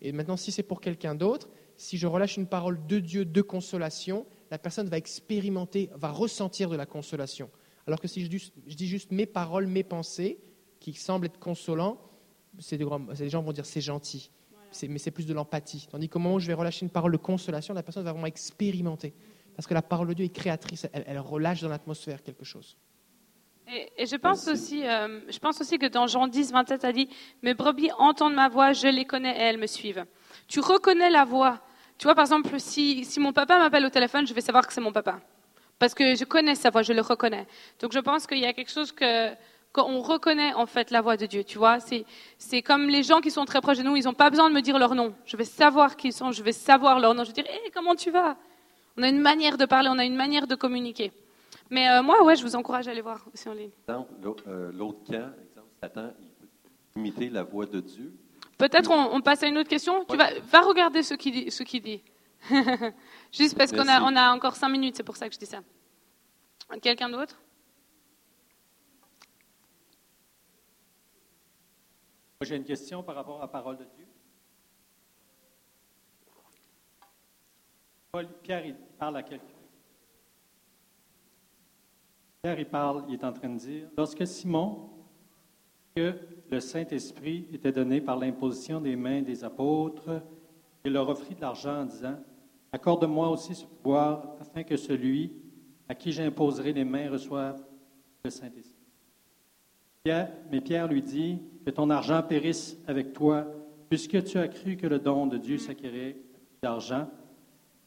Et maintenant, si c'est pour quelqu'un d'autre, si je relâche une parole de Dieu de consolation, la personne va expérimenter, va ressentir de la consolation. Alors que si je dis, je dis juste mes paroles, mes pensées, qui semblent être consolants, des, les gens vont dire c'est gentil, mais c'est plus de l'empathie. Tandis qu'au moment où je vais relâcher une parole de consolation, la personne va vraiment expérimenter. Parce que la parole de Dieu est créatrice, elle, elle relâche dans l'atmosphère quelque chose. Et, et je pense aussi, euh, je pense aussi que dans Jean 10, 27, a dit, mes brebis entendent ma voix, je les connais et elles me suivent. Tu reconnais la voix. Tu vois, par exemple, si, si mon papa m'appelle au téléphone, je vais savoir que c'est mon papa. Parce que je connais sa voix, je le reconnais. Donc je pense qu'il y a quelque chose que qu'on reconnaît en fait la voix de Dieu. Tu vois, c'est comme les gens qui sont très proches de nous, ils n'ont pas besoin de me dire leur nom. Je vais savoir qui ils sont, je vais savoir leur nom. Je vais dire, hé, comment tu vas? On a une manière de parler, on a une manière de communiquer. Mais euh, moi, ouais, je vous encourage à aller voir aussi en ligne. Euh, L'autre camp, exemple, Satan, il peut imiter la voix de Dieu. Peut-être on, on passe à une autre question. Tu vas, va regarder ce qu'il dit. Ce qu'il dit. Juste parce qu'on a, Merci. on a encore cinq minutes, c'est pour ça que je dis ça. Quelqu'un d'autre? Moi, j'ai une question par rapport à la parole de Dieu. Paul- Pierre, il parle à quelqu'un. Pierre, il parle, il est en train de dire, lorsque Simon, que le Saint-Esprit était donné par l'imposition des mains des apôtres, il leur offrit de l'argent en disant, accorde-moi aussi ce pouvoir afin que celui à qui j'imposerai les mains reçoive le Saint-Esprit. Mais Pierre lui dit que ton argent périsse avec toi, puisque tu as cru que le don de Dieu s'acquérait d'argent.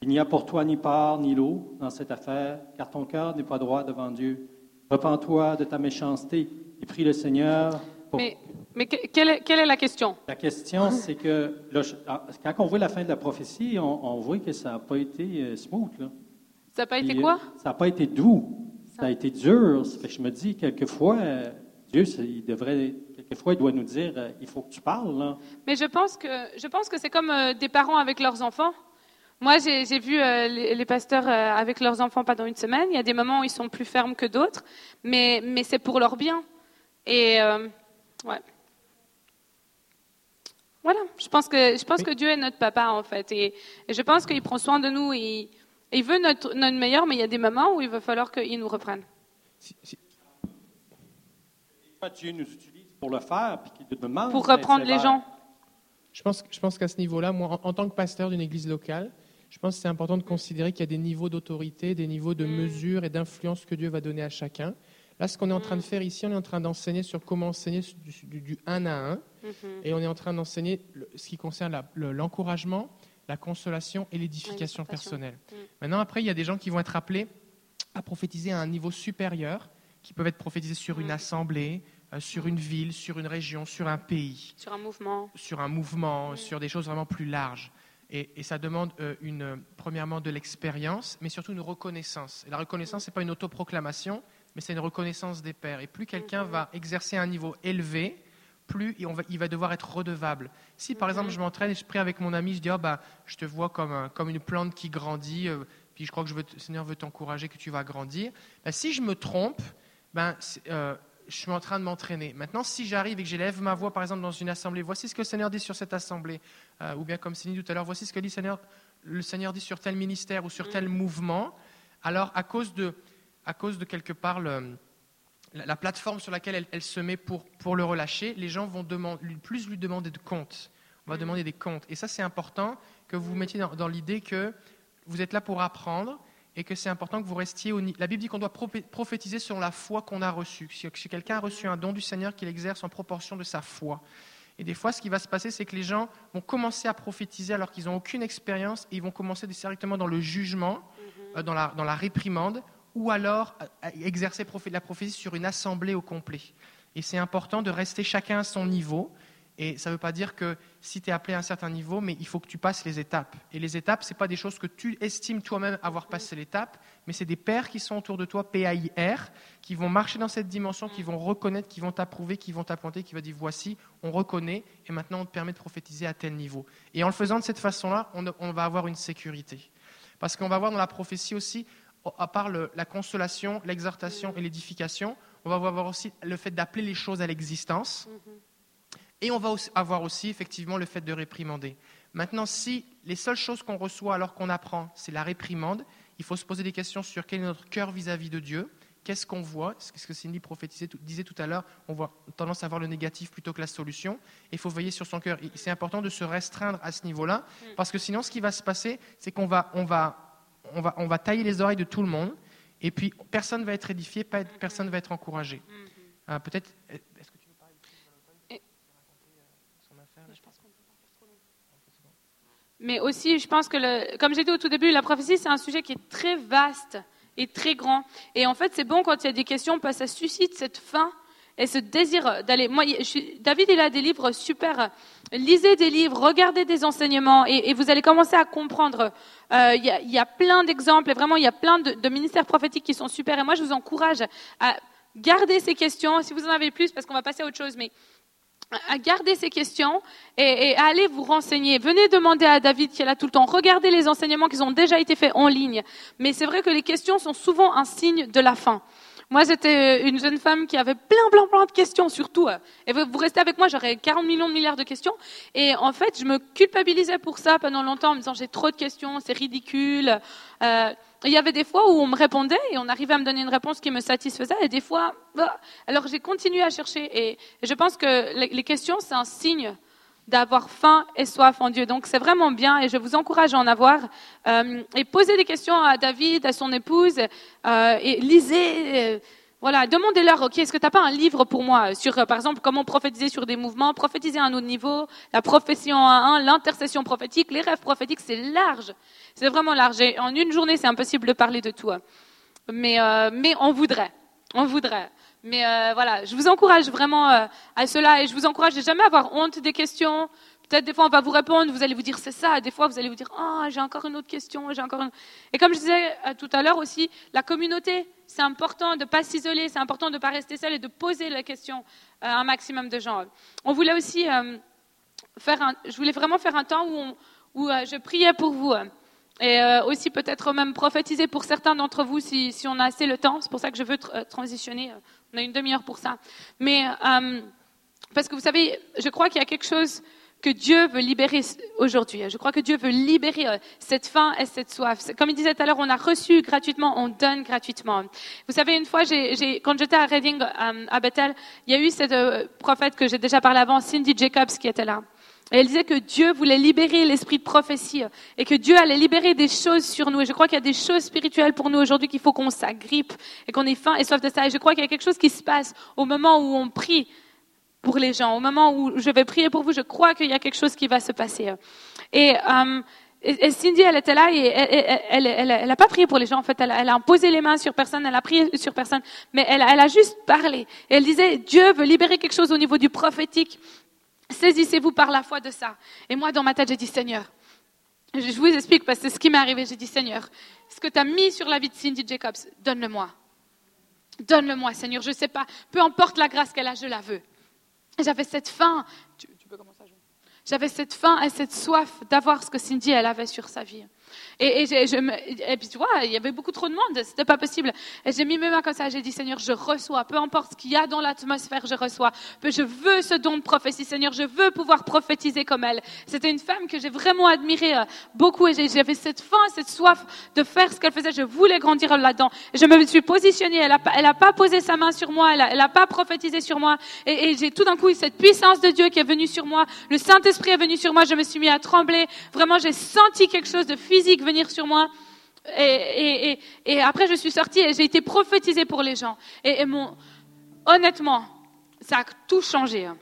Il n'y a pour toi ni part ni lot dans cette affaire, car ton cœur n'est pas droit devant Dieu. Repends-toi de ta méchanceté et prie le Seigneur. Mais, mais que- quelle, est, quelle est la question? La question, c'est que ah, quand on voit la fin de la prophétie, on, on voit que ça n'a pas été euh, smooth. Là. Ça n'a pas été quoi? euh, Ça n'a pas été doux. Ça a été dur. Fait que je me dis, quelquefois, euh, Dieu, il devrait, quelquefois, il doit nous dire, euh, il faut que tu parles. Là. Mais je pense que je pense que c'est comme euh, des parents avec leurs enfants. Moi, j'ai vu euh, les, les pasteurs avec leurs enfants pendant une semaine. Il y a des moments où ils sont plus fermes que d'autres, mais mais c'est pour leur bien. Et ouais. Voilà. Je pense que je pense que Dieu est notre papa en fait, et, et je pense qu'il prend soin de nous. Et, et il veut notre notre meilleur, mais il y a des moments où il va falloir qu'il nous reprenne. Si- Dieu nous utilise pour le faire, puis qu'il nous demande. Pour reprendre les gens. Je pense, je pense qu'à ce niveau-là, moi, en, en tant que pasteur d'une église locale, je pense que c'est important de considérer qu'il y a des niveaux d'autorité, des niveaux de Mm. mesure et d'influence que Dieu va donner à chacun. Là, ce qu'on est en train de faire ici, on est en train d'enseigner sur comment enseigner du, du- du un à un, Mhm. et on est en train d'enseigner ce qui concerne l'encouragement, la consolation et l'édification personnelle. Mm. Maintenant, après, il y a des gens qui vont être appelés à prophétiser à un niveau supérieur, qui peuvent être prophétisés sur une Mm. assemblée, euh, sur une ville, sur une région, sur un pays Sur un mouvement. sur un mouvement, sur des choses vraiment plus larges. Et, et ça demande, euh, une, euh, premièrement, de l'expérience, mais surtout une reconnaissance. Et la reconnaissance, ce n'est pas une autoproclamation, mais c'est une reconnaissance des pairs. Et plus quelqu'un va exercer un niveau élevé, plus il, va, devoir être redevable. Si, par exemple, je m'entraîne et je prie avec mon ami, je dis, Ah, bah, je te vois comme, un- comme une plante qui grandit, euh, puis je crois que je veux, te- le Seigneur veut t'encourager, que tu vas grandir. Ben, si je me trompe, ben, c'est, euh, je suis en train de m'entraîner. Maintenant, si j'arrive et que j'élève ma voix, par exemple, dans une assemblée, voici ce que le Seigneur dit sur cette assemblée, euh, ou bien comme Céline tout à l'heure, voici ce que dit le Seigneur, le Seigneur dit sur tel ministère ou sur tel mouvement, alors à cause de, à cause de quelque part le- la, la plateforme sur laquelle elle, elle se met pour, pour le relâcher, les gens vont demander, plus lui demander de comptes. On va demander des comptes. Et ça, c'est important que vous vous mettiez dans, dans l'idée que vous êtes là pour apprendre et que c'est important que vous restiez au niveau. La Bible dit qu'on doit prophétiser selon la foi qu'on a reçue. Si, si quelqu'un a reçu un don du Seigneur, qu'il exerce en proportion de sa foi. Et des fois, ce qui va se passer, c'est que les gens vont commencer à prophétiser alors qu'ils n'ont aucune expérience et ils vont commencer directement dans le jugement, euh, dans, la, dans la réprimande, ou alors à- à exercer la prophétie sur une assemblée au complet. Et c'est important de rester chacun à son niveau Et ça ne veut pas dire que si tu es appelé à un certain niveau, mais il faut que tu passes les étapes. Et les étapes, ce pas des choses que tu estimes toi-même avoir passé l'étape, mais c'est des pères qui sont autour de toi, PAIR, qui vont marcher dans cette dimension, qui vont reconnaître, qui vont t'approuver, qui vont t'appointer, qui vont dire voici, on reconnaît, et maintenant on te permet de prophétiser à tel niveau. Et en le faisant de cette façon-là, on, on va avoir une sécurité. Parce qu'on va voir dans la prophétie aussi, à part la consolation, l'exhortation et l'édification, on va avoir aussi le fait d'appeler les choses à l'existence. Et on va avoir aussi effectivement le fait de réprimander. Maintenant, si les seules choses qu'on reçoit alors qu'on apprend, c'est la réprimande, il faut se poser des questions sur quel est notre cœur vis-à-vis de Dieu, qu'est-ce qu'on voit, ce que Cindy prophétisait, disait tout à l'heure, on voit tendance à voir le négatif plutôt que la solution, il faut veiller sur son cœur. C'est important de se restreindre à ce niveau-là, parce que sinon ce qui va se passer, c'est qu'on va, on va, on va, on va tailler les oreilles de tout le monde, et puis personne ne va être édifié, personne ne va être encouragé. Mm-hmm. Ah, peut-être Mais aussi, je pense que, le, comme j'ai dit au tout début, la prophétie, c'est un sujet qui est très vaste et très grand. Et en fait, c'est bon quand il y a des questions parce que ça suscite cette faim et ce désir d'aller. Moi, David, il a des livres super. Lisez des livres, regardez des enseignements et, vous allez commencer à comprendre. Euh, il, y a, plein d'exemples et vraiment, il y a plein de, de ministères prophétiques qui sont super. Et moi, je vous encourage à garder ces questions. Si vous en avez plus, parce qu'on va passer à autre chose, mais à garder ces questions et, à aller vous renseigner. Venez demander à David qui est là tout le temps. Regardez les enseignements qui ont déjà été faits en ligne. Mais c'est vrai que les questions sont souvent un signe de la fin. Moi, j'étais une jeune femme qui avait plein, plein, plein de questions, surtout. Et vous, restez avec moi, j'aurais 40 millions de milliards de questions. Et en fait, je me culpabilisais pour ça pendant longtemps en me disant j'ai trop de questions, c'est ridicule. Euh, il y avait des fois où on me répondait et on arrivait à me donner une réponse qui me satisfaisait, et des fois, bah, alors j'ai continué à chercher. Et je pense que les questions, c'est un signe d'avoir faim et soif en Dieu. Donc c'est vraiment bien et je vous encourage à en avoir. Euh, et posez des questions à David, à son épouse, euh, et lisez. Euh, voilà, demandez-leur, ok, est-ce que tu n'as pas un livre pour moi sur, par exemple, comment prophétiser sur des mouvements, prophétiser à un autre niveau, la prophétie en un, l'intercession prophétique, les rêves prophétiques, c'est large. C'est vraiment large. Et en une journée, c'est impossible de parler de tout. Mais, mais on voudrait. On voudrait. Mais euh, voilà, je vous encourage vraiment euh, à cela et je vous encourage à jamais avoir honte des questions. Peut-être des fois on va vous répondre, vous allez vous dire c'est ça, des fois vous allez vous dire oh j'ai encore une autre question, j'ai encore. Et comme je disais euh, tout à l'heure aussi, la communauté, c'est important de ne pas s'isoler, c'est important de ne pas rester seul et de poser la question à un maximum de gens. On voulait aussi faire un, je voulais vraiment faire un temps où, où je priais pour vous. Et aussi peut-être même prophétiser pour certains d'entre vous si, si, on a assez le temps. C'est pour ça que je veux transitionner. On a une demi-heure pour ça. Mais euh, parce que vous savez, je crois qu'il y a quelque chose que Dieu veut libérer aujourd'hui. Je crois que Dieu veut libérer cette faim et cette soif. Comme il disait tout à l'heure, on a reçu gratuitement, on donne gratuitement. Vous savez, une fois, quand j'étais à Reading, à Bethel, il y a eu cette prophète que j'ai déjà parlé avant, Cindy Jacobs, qui était là. Et elle disait que Dieu voulait libérer l'esprit de prophétie et que Dieu allait libérer des choses sur nous. Et je crois qu'il y a des choses spirituelles pour nous aujourd'hui qu'il faut qu'on s'agrippe et qu'on ait faim et soif de ça. Et je crois qu'il y a quelque chose qui se passe au moment où on prie pour les gens, au moment où je vais prier pour vous. Je crois qu'il y a quelque chose qui va se passer. Et, euh, et, Cindy, elle était là et elle, elle, elle, a pas prié pour les gens. En fait, elle, elle, a imposé les mains sur personne, elle a prié sur personne, mais elle, elle a juste parlé. Et elle disait, Dieu veut libérer quelque chose au niveau du prophétique. Saisissez-vous par la foi de ça. Et moi, dans ma tête, j'ai dit, Seigneur, je vous explique parce que c'est ce qui m'est arrivé. J'ai dit, Seigneur, ce que tu as mis sur la vie de Cindy Jacobs, donne-le-moi. Donne-le-moi, Seigneur. Je ne sais pas. Peu importe la grâce qu'elle a, je la veux. J'avais cette faim. Tu, peux commencer. J'avais cette faim et cette soif d'avoir ce que Cindy, elle avait sur sa vie. Et, je me, et, puis tu vois, il y avait beaucoup trop de monde, c'était pas possible. Et j'ai mis mes mains comme ça, j'ai dit Seigneur, je reçois, peu importe ce qu'il y a dans l'atmosphère, je reçois. Je veux ce don de prophétie, Seigneur, je veux pouvoir prophétiser comme elle. C'était une femme que j'ai vraiment admirée euh, beaucoup et j'avais cette faim, cette soif de faire ce qu'elle faisait. Je voulais grandir là-dedans. Je me suis positionnée, elle a, elle a pas posé sa main sur moi, elle a, elle a pas prophétisé sur moi. Et, et j'ai tout d'un coup eu cette puissance de Dieu qui est venue sur moi. Le Saint-Esprit est venu sur moi, je me suis mis à trembler. Vraiment, j'ai senti quelque chose de physique venir sur moi. Et, après, je suis sortie et j'ai été prophétisée pour les gens. Et, mon, honnêtement, ça a tout changé. Hein.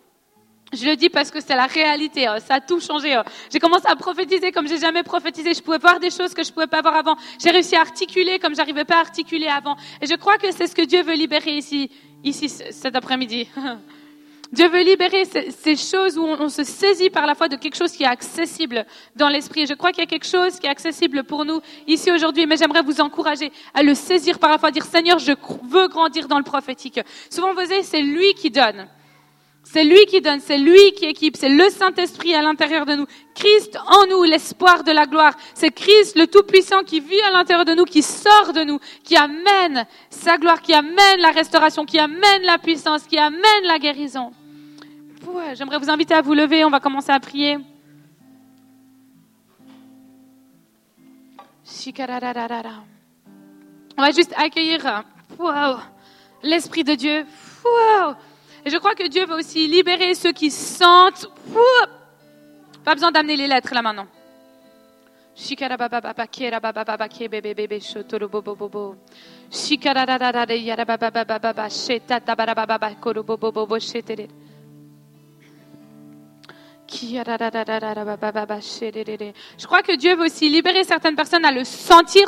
Je le dis parce que c'est la réalité, hein. ça a tout changé. Hein. J'ai commencé à prophétiser comme j'ai jamais prophétisé. Je pouvais voir des choses que je pouvais pas voir avant. J'ai réussi à articuler comme j'arrivais pas à articuler avant. Et je crois que c'est ce que Dieu veut libérer ici, ici cet après-midi. Dieu veut libérer ces, choses où on, se saisit par la foi de quelque chose qui est accessible dans l'esprit. Je crois qu'il y a quelque chose qui est accessible pour nous ici aujourd'hui, mais j'aimerais vous encourager à le saisir par la foi, dire Seigneur, je veux grandir dans le prophétique. Souvent, vous savez, c'est lui qui donne. C'est lui qui donne, c'est lui qui équipe, c'est le Saint-Esprit à l'intérieur de nous. Christ en nous, l'espoir de la gloire. C'est Christ, le Tout-Puissant, qui vit à l'intérieur de nous, qui sort de nous, qui amène sa gloire, qui amène la restauration, qui amène la puissance, qui amène la guérison. Ouais, J'aimerais vous inviter à vous lever, on va commencer à prier. On va juste accueillir euh, wow, l'Esprit de Dieu. Wow. Et je crois que Dieu veut aussi libérer ceux qui sentent. Pas besoin d'amener les lettres là maintenant. Je crois que Dieu veut aussi libérer certaines personnes à le sentir.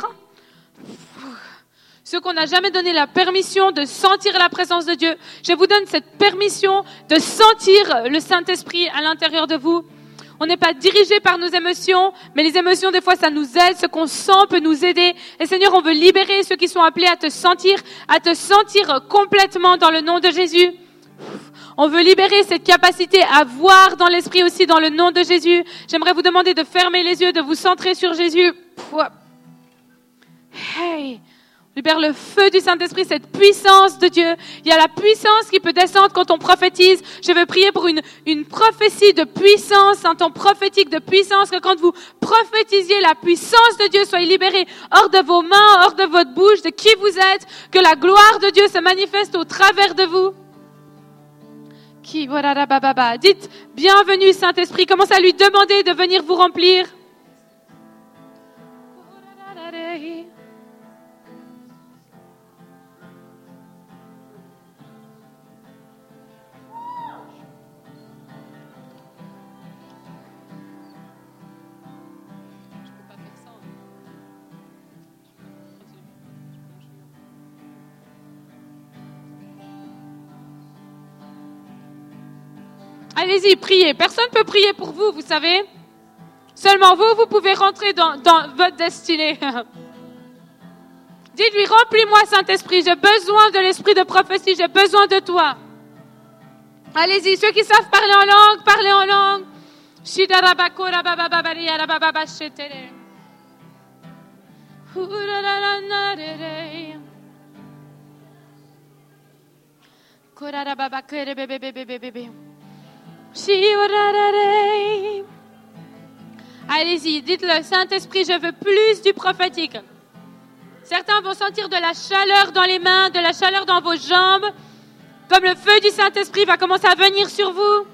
Ceux qu'on n'a jamais donné la permission de sentir la présence de Dieu. Je vous donne cette permission de sentir le Saint-Esprit à l'intérieur de vous. On n'est pas dirigé par nos émotions, mais les émotions, des fois, ça nous aide. Ce qu'on sent peut nous aider. Et Seigneur, on veut libérer ceux qui sont appelés à te sentir, à te sentir complètement dans le nom de Jésus. On veut libérer cette capacité à voir dans l'esprit aussi dans le nom de Jésus. J'aimerais vous demander de fermer les yeux, de vous centrer sur Jésus. Pouah. Libère le feu du Saint-Esprit, cette puissance de Dieu. Il y a la puissance qui peut descendre quand on prophétise. Je veux prier pour une, une prophétie de puissance, un temps prophétique de puissance, que quand vous prophétisiez, la puissance de Dieu soit libérée hors de vos mains, hors de votre bouche, de qui vous êtes, que la gloire de Dieu se manifeste au travers de vous. Qui voilà. Dites bienvenue Saint-Esprit. Commencez à lui demander de venir vous remplir. Allez-y, priez. Personne ne peut prier pour vous, vous savez. Seulement vous, vous pouvez rentrer dans, votre destinée. Dites-lui, remplis-moi, Saint-Esprit. J'ai besoin de l'esprit de prophétie. J'ai besoin de toi. Allez-y, ceux qui savent parler en langue, parlez en langue. Allez-y, dites-le, Saint-Esprit, je veux plus du prophétique. Certains vont sentir de la chaleur dans les mains, de la chaleur dans vos jambes, comme le feu du Saint-Esprit va commencer à venir sur vous.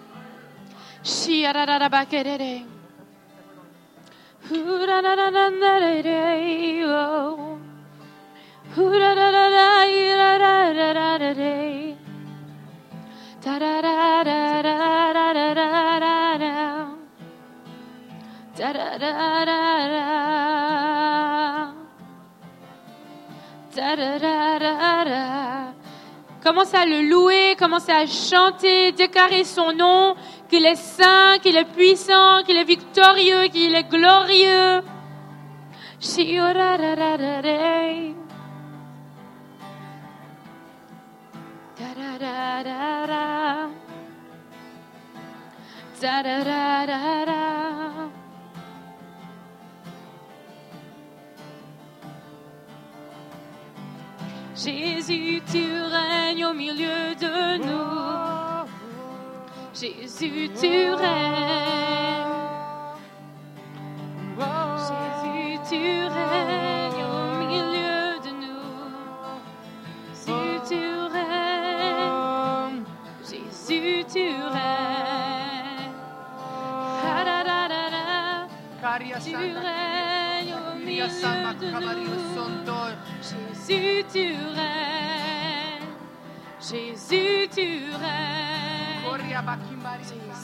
Commence à le louer, commence à chanter, déclarer son nom, qu'il est saint, qu'il est puissant, qu'il est victorieux, qu'il est glorieux. Jésus, tu règnes au milieu de nous. Jésus, tu règnes.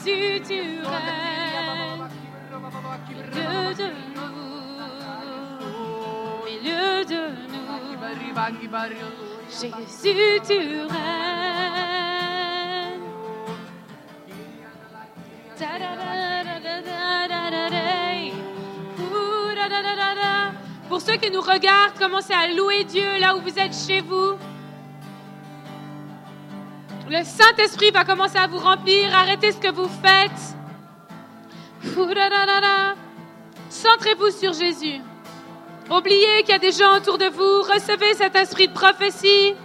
Jésus, tu règnes de nous, milieu de nous. Jésus, tu règnes. Pour ceux qui nous regardent, commencez à louer Dieu là où vous êtes chez vous. Le Saint-Esprit va commencer à vous remplir. Arrêtez ce que vous faites. Centrez-vous sur Jésus. Oubliez qu'il y a des gens autour de vous. Recevez cet esprit de prophétie.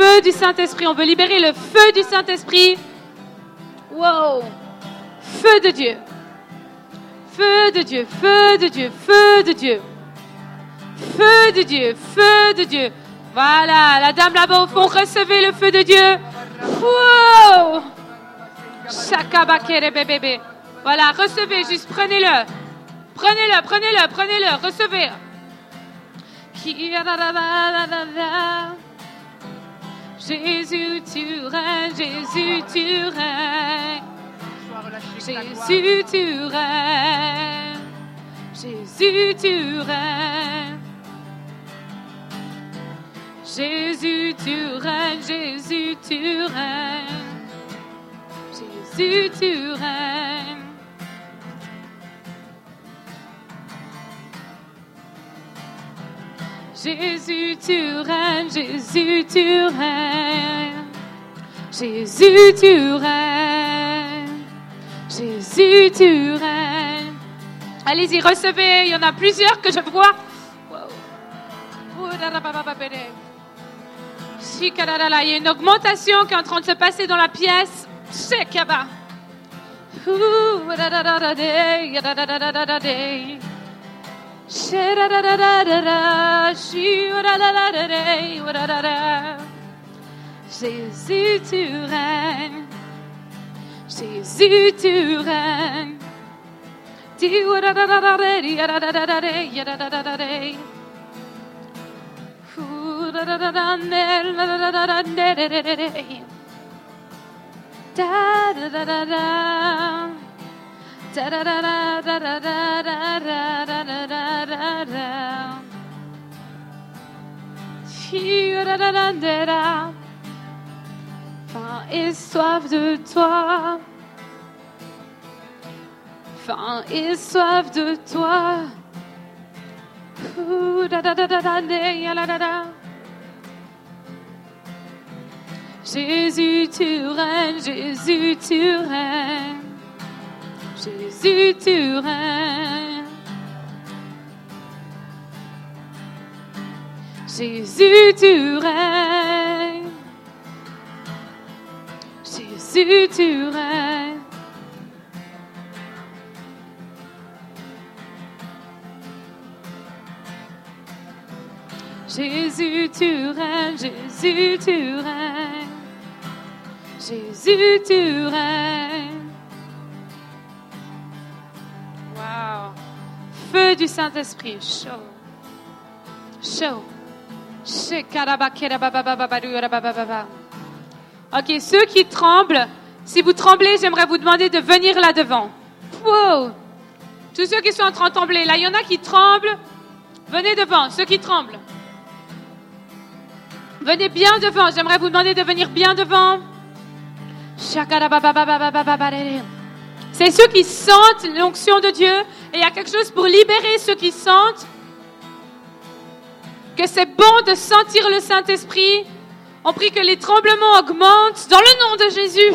Feu du Saint-Esprit, on veut libérer le feu du Saint-Esprit. Wow! Feu de Dieu. Feu de Dieu, feu de Dieu, feu de Dieu. Feu de Dieu, feu de Dieu. Voilà, la dame là-bas au fond, recevez le feu de Dieu. Wow! Shakabakere bébé. Voilà, recevez, juste prenez-le. Prenez-le, prenez-le, prenez-le, recevez. Jésus, tu règnes, Jésus, tu règnes. Jésus, tu règnes. Jésus, tu règnes. Jésus, tu règnes, Jésus, tu règnes. Jésus, tu règnes. Jésus, tu règnes, Jésus, tu règnes. Jésus, tu règnes. Jésus, tu règnes. Allez-y, recevez. Il y en a plusieurs que je vois. Il y a une augmentation qui est en train de se passer dans la pièce. Shekaba. Jésus, tu règnes. Jésus, tu règnes. Da da da da Faim et soif de toi. Faim et soif de toi. Jésus, tu règnes, Jésus, tu règnes. Jésus, tu règnes. Jésus, tu règnes. Jésus, tu règnes. Jésus, tu règnes. Jésus, tu règnes. Jésus, tu règnes. Feu du Saint-Esprit. Chaud. Chaud. Ok, ceux qui tremblent, si vous tremblez, j'aimerais vous demander de venir là devant. Wow. Tous ceux qui sont en train de trembler, là, il y en a qui tremblent. Venez devant, ceux qui tremblent. Venez bien devant. J'aimerais vous demander de venir bien devant. C'est ceux qui sentent l'onction de Dieu. Et il y a quelque chose pour libérer ceux qui sentent que c'est bon de sentir le Saint-Esprit. On prie que les tremblements augmentent dans le nom de Jésus.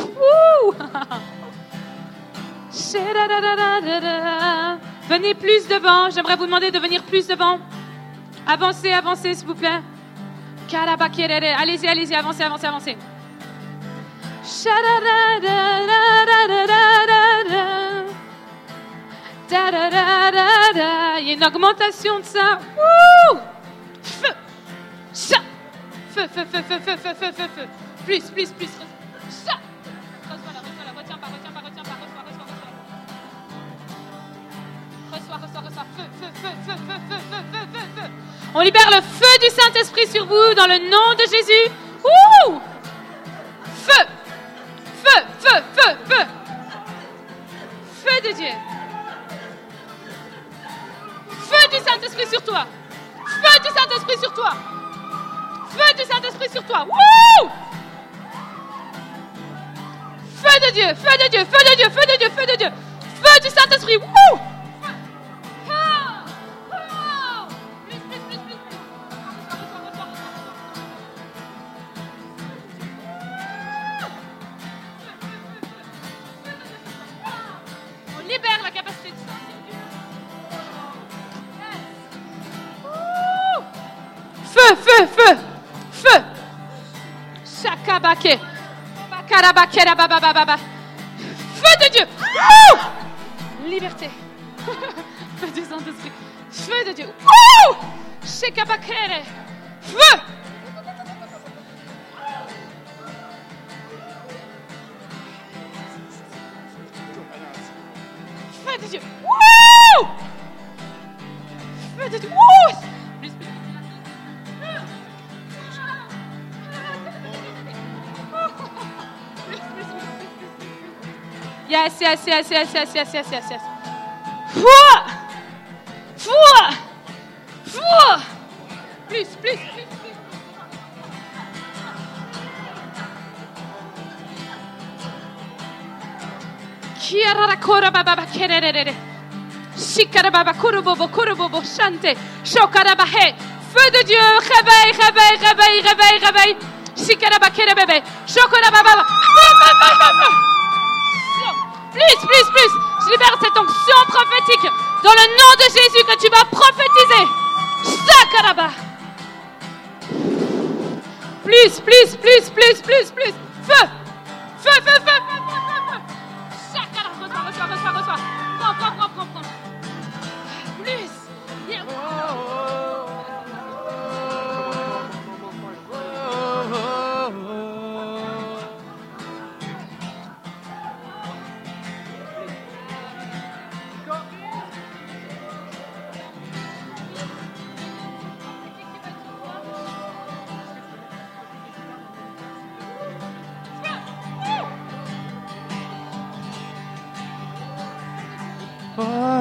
Venez plus devant. J'aimerais vous demander de venir plus devant. Avancez, avancez, s'il vous plaît. Allez-y, allez-y, avancez, avancez, avancez. Il y a une augmentation de ça. Feu. Ça. Feu, feu, feu, feu, feu, feu, feu, feu, feu. Plus, plus, plus. Ça. Reçois-la, reçois-la. Retiens pas, retiens pas, retiens pas. Reçois, reçois, reçois. Reçois, reçois, reçois. Feu, feu, feu, feu, feu, feu, feu, feu, feu, feu. On libère le feu du Saint-Esprit sur vous dans le nom de Jésus. Feu Feu, feu, feu, feu Feu de Dieu. Toi. Feu du Saint-Esprit sur toi. Feu du Saint-Esprit sur toi. Wouh Feu de Dieu, feu de Dieu, feu de Dieu, feu de Dieu, feu de Dieu. Feu du Saint-Esprit. Wouh Feu de Dieu. Ouh. Liberté. Feu du Saint-Esprit. Feu de Dieu. Ouh. Shakabakere. Feu. Feu Yes, yes, yes, yes, yes, yes, yes, yes, yes. Plus, plus, plus. Kiarara kora baba ba kererere. Shikara baba kurubobo kurubobo shante. Shokara bahe. Feu de Dieu, réveille, réveille, réveille, réveille, réveille. Shikara ba kere bebe. Shokara baba. Plus, plus, plus. Je libère cette onction prophétique dans le nom de Jésus que tu vas prophétiser. Sakaraba. Plus, plus, plus, plus, plus, plus. Feu. Feu, feu, Oh.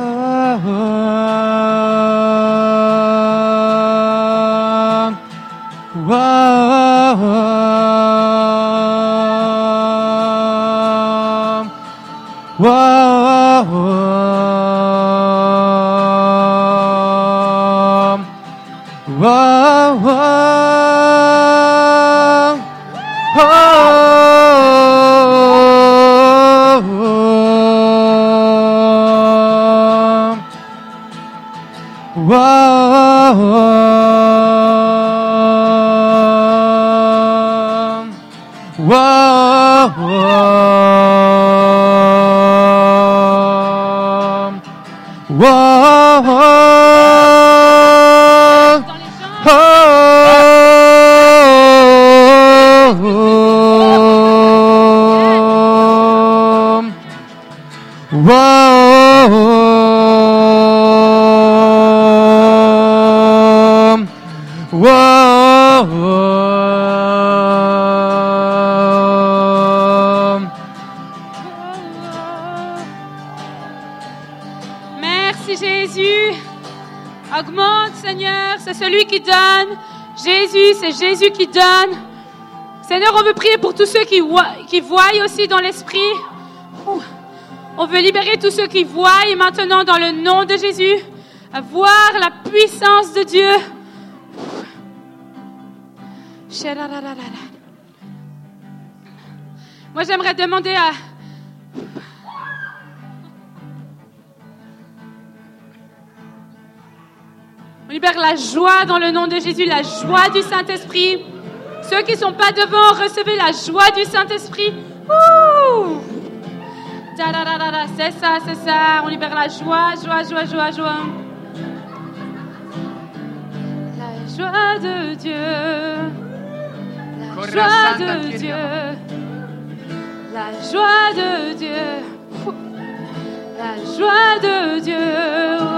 Jésus, qui donne. Seigneur, on veut prier pour tous ceux qui voient, aussi dans l'esprit. On veut libérer tous ceux qui voient maintenant dans le nom de Jésus. Voir la puissance de Dieu. Moi, j'aimerais demander à, La joie dans le nom de Jésus, la joie du Saint-Esprit. Ceux qui ne sont pas devant, recevez la joie du Saint-Esprit. C'est ça, c'est ça. On libère la joie, joie, joie, joie, joie. La joie de Dieu. La joie de Dieu. La joie de Dieu. La joie de Dieu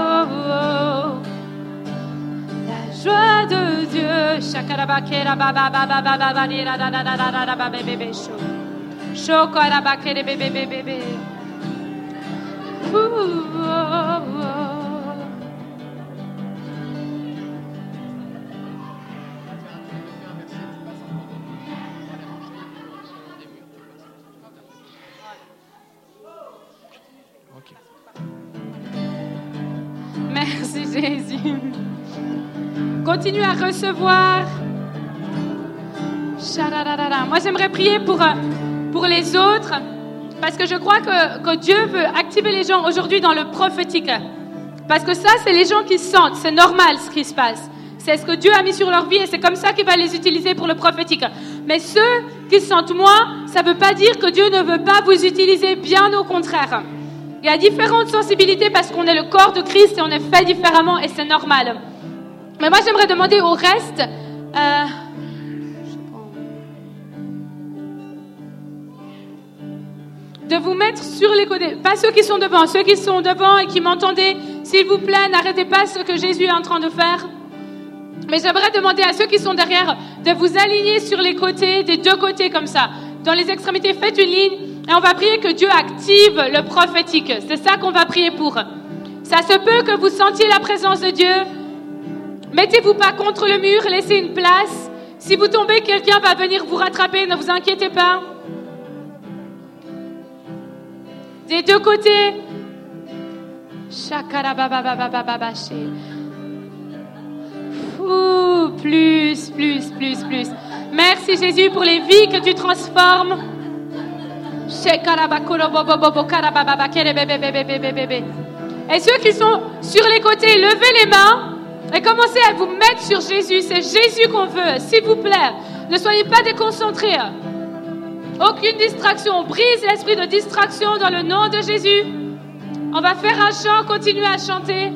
joie de Dieu. Shakarabakera baba baba baba banira da da da da da da baba bébé Merci Jésus. Continue à recevoir. Moi, j'aimerais prier pour, euh, pour les autres parce que je crois que, que Dieu veut activer les gens aujourd'hui dans le prophétique. Parce que ça, c'est les gens qui sentent. C'est normal ce qui se passe. C'est ce que Dieu a mis sur leur vie et c'est comme ça qu'il va les utiliser pour le prophétique. Mais ceux qui sentent moins, ça ne veut pas dire que Dieu ne veut pas vous utiliser, bien au contraire. Il y a différentes sensibilités parce qu'on est le corps de Christ et on est fait différemment et c'est normal. Mais moi, j'aimerais demander au reste. euh, de vous mettre sur les côtés. Pas ceux qui sont devant, ceux qui sont devant et qui m'entendez, s'il vous plaît, n'arrêtez pas ce que Jésus est en train de faire. Mais j'aimerais demander à ceux qui sont derrière de vous aligner sur les côtés, des deux côtés comme ça. Dans les extrémités, faites une ligne et on va prier que Dieu active le prophétique. C'est ça qu'on va prier pour. Ça se peut que vous sentiez la présence de Dieu. Mettez-vous pas contre le mur, laissez une place. Si vous tombez, quelqu'un va venir vous rattraper, ne vous inquiétez pas. Des deux côtés. Ouh, plus, plus, plus, plus. Merci Jésus pour les vies que tu transformes. Et ceux qui sont sur les côtés, levez les mains et commencez à vous mettre sur Jésus. C'est Jésus qu'on veut, s'il vous plaît. Ne soyez pas déconcentrés. Aucune distraction. On brise l'esprit de distraction dans le nom de Jésus. On va faire un chant, continuer à chanter.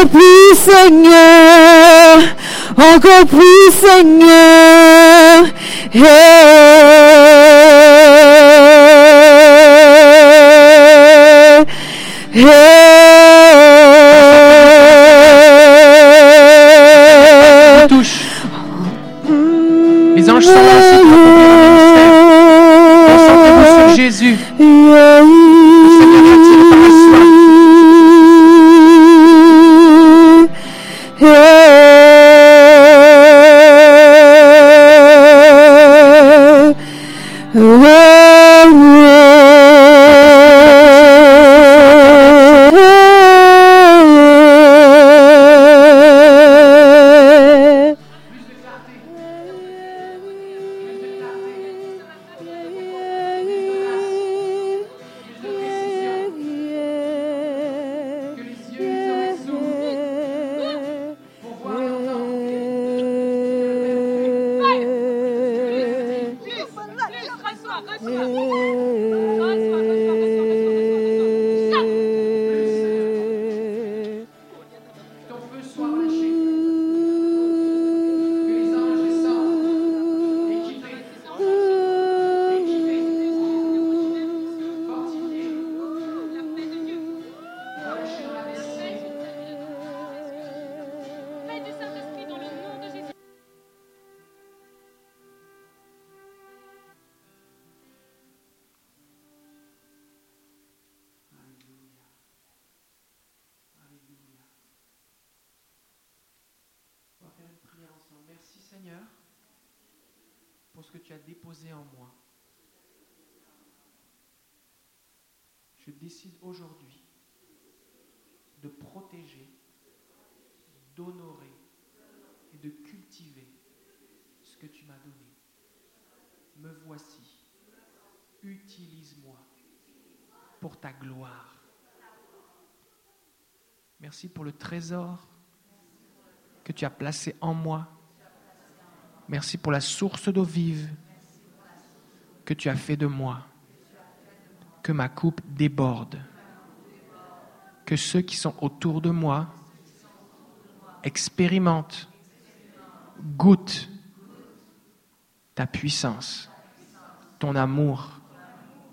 Encore plus Seigneur, encore plus Seigneur. Hey, aujourd'hui de protéger, d'honorer et de cultiver ce que tu m'as donné. Me voici. Utilise-moi pour ta gloire. Merci pour le trésor que tu as placé en moi. Merci pour la source d'eau vive que tu as fait de moi. Que ma coupe déborde. Que ceux qui sont autour de moi expérimentent, goûtent ta puissance, ton amour,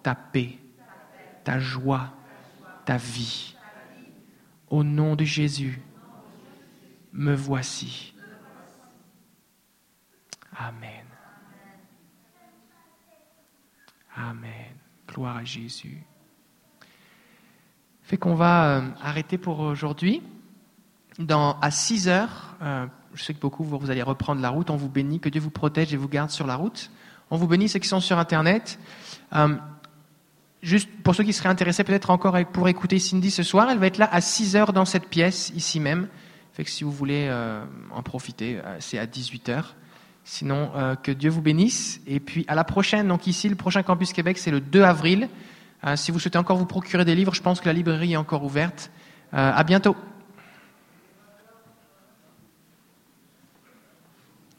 ta paix, ta joie, ta vie. Au nom de Jésus, me voici. Amen. Amen. Gloire à Jésus. Fait qu'on va euh, arrêter pour aujourd'hui. À 6 heures, euh, je sais que beaucoup vous, allez reprendre la route. On vous bénit, que Dieu vous protège et vous garde sur la route. On vous bénit ceux qui sont sur Internet. Euh, juste pour ceux qui seraient intéressés peut-être encore pour écouter Cindy ce soir, elle va être là à 6 heures dans cette pièce, ici même. Fait que si vous voulez en profiter, c'est à 18 heures. Sinon, que Dieu vous bénisse. Et puis à la prochaine, donc ici, le prochain Campus Québec, c'est le 2 avril. Euh, si vous souhaitez encore vous procurer des livres, je pense que la librairie est encore ouverte. Euh, à bientôt.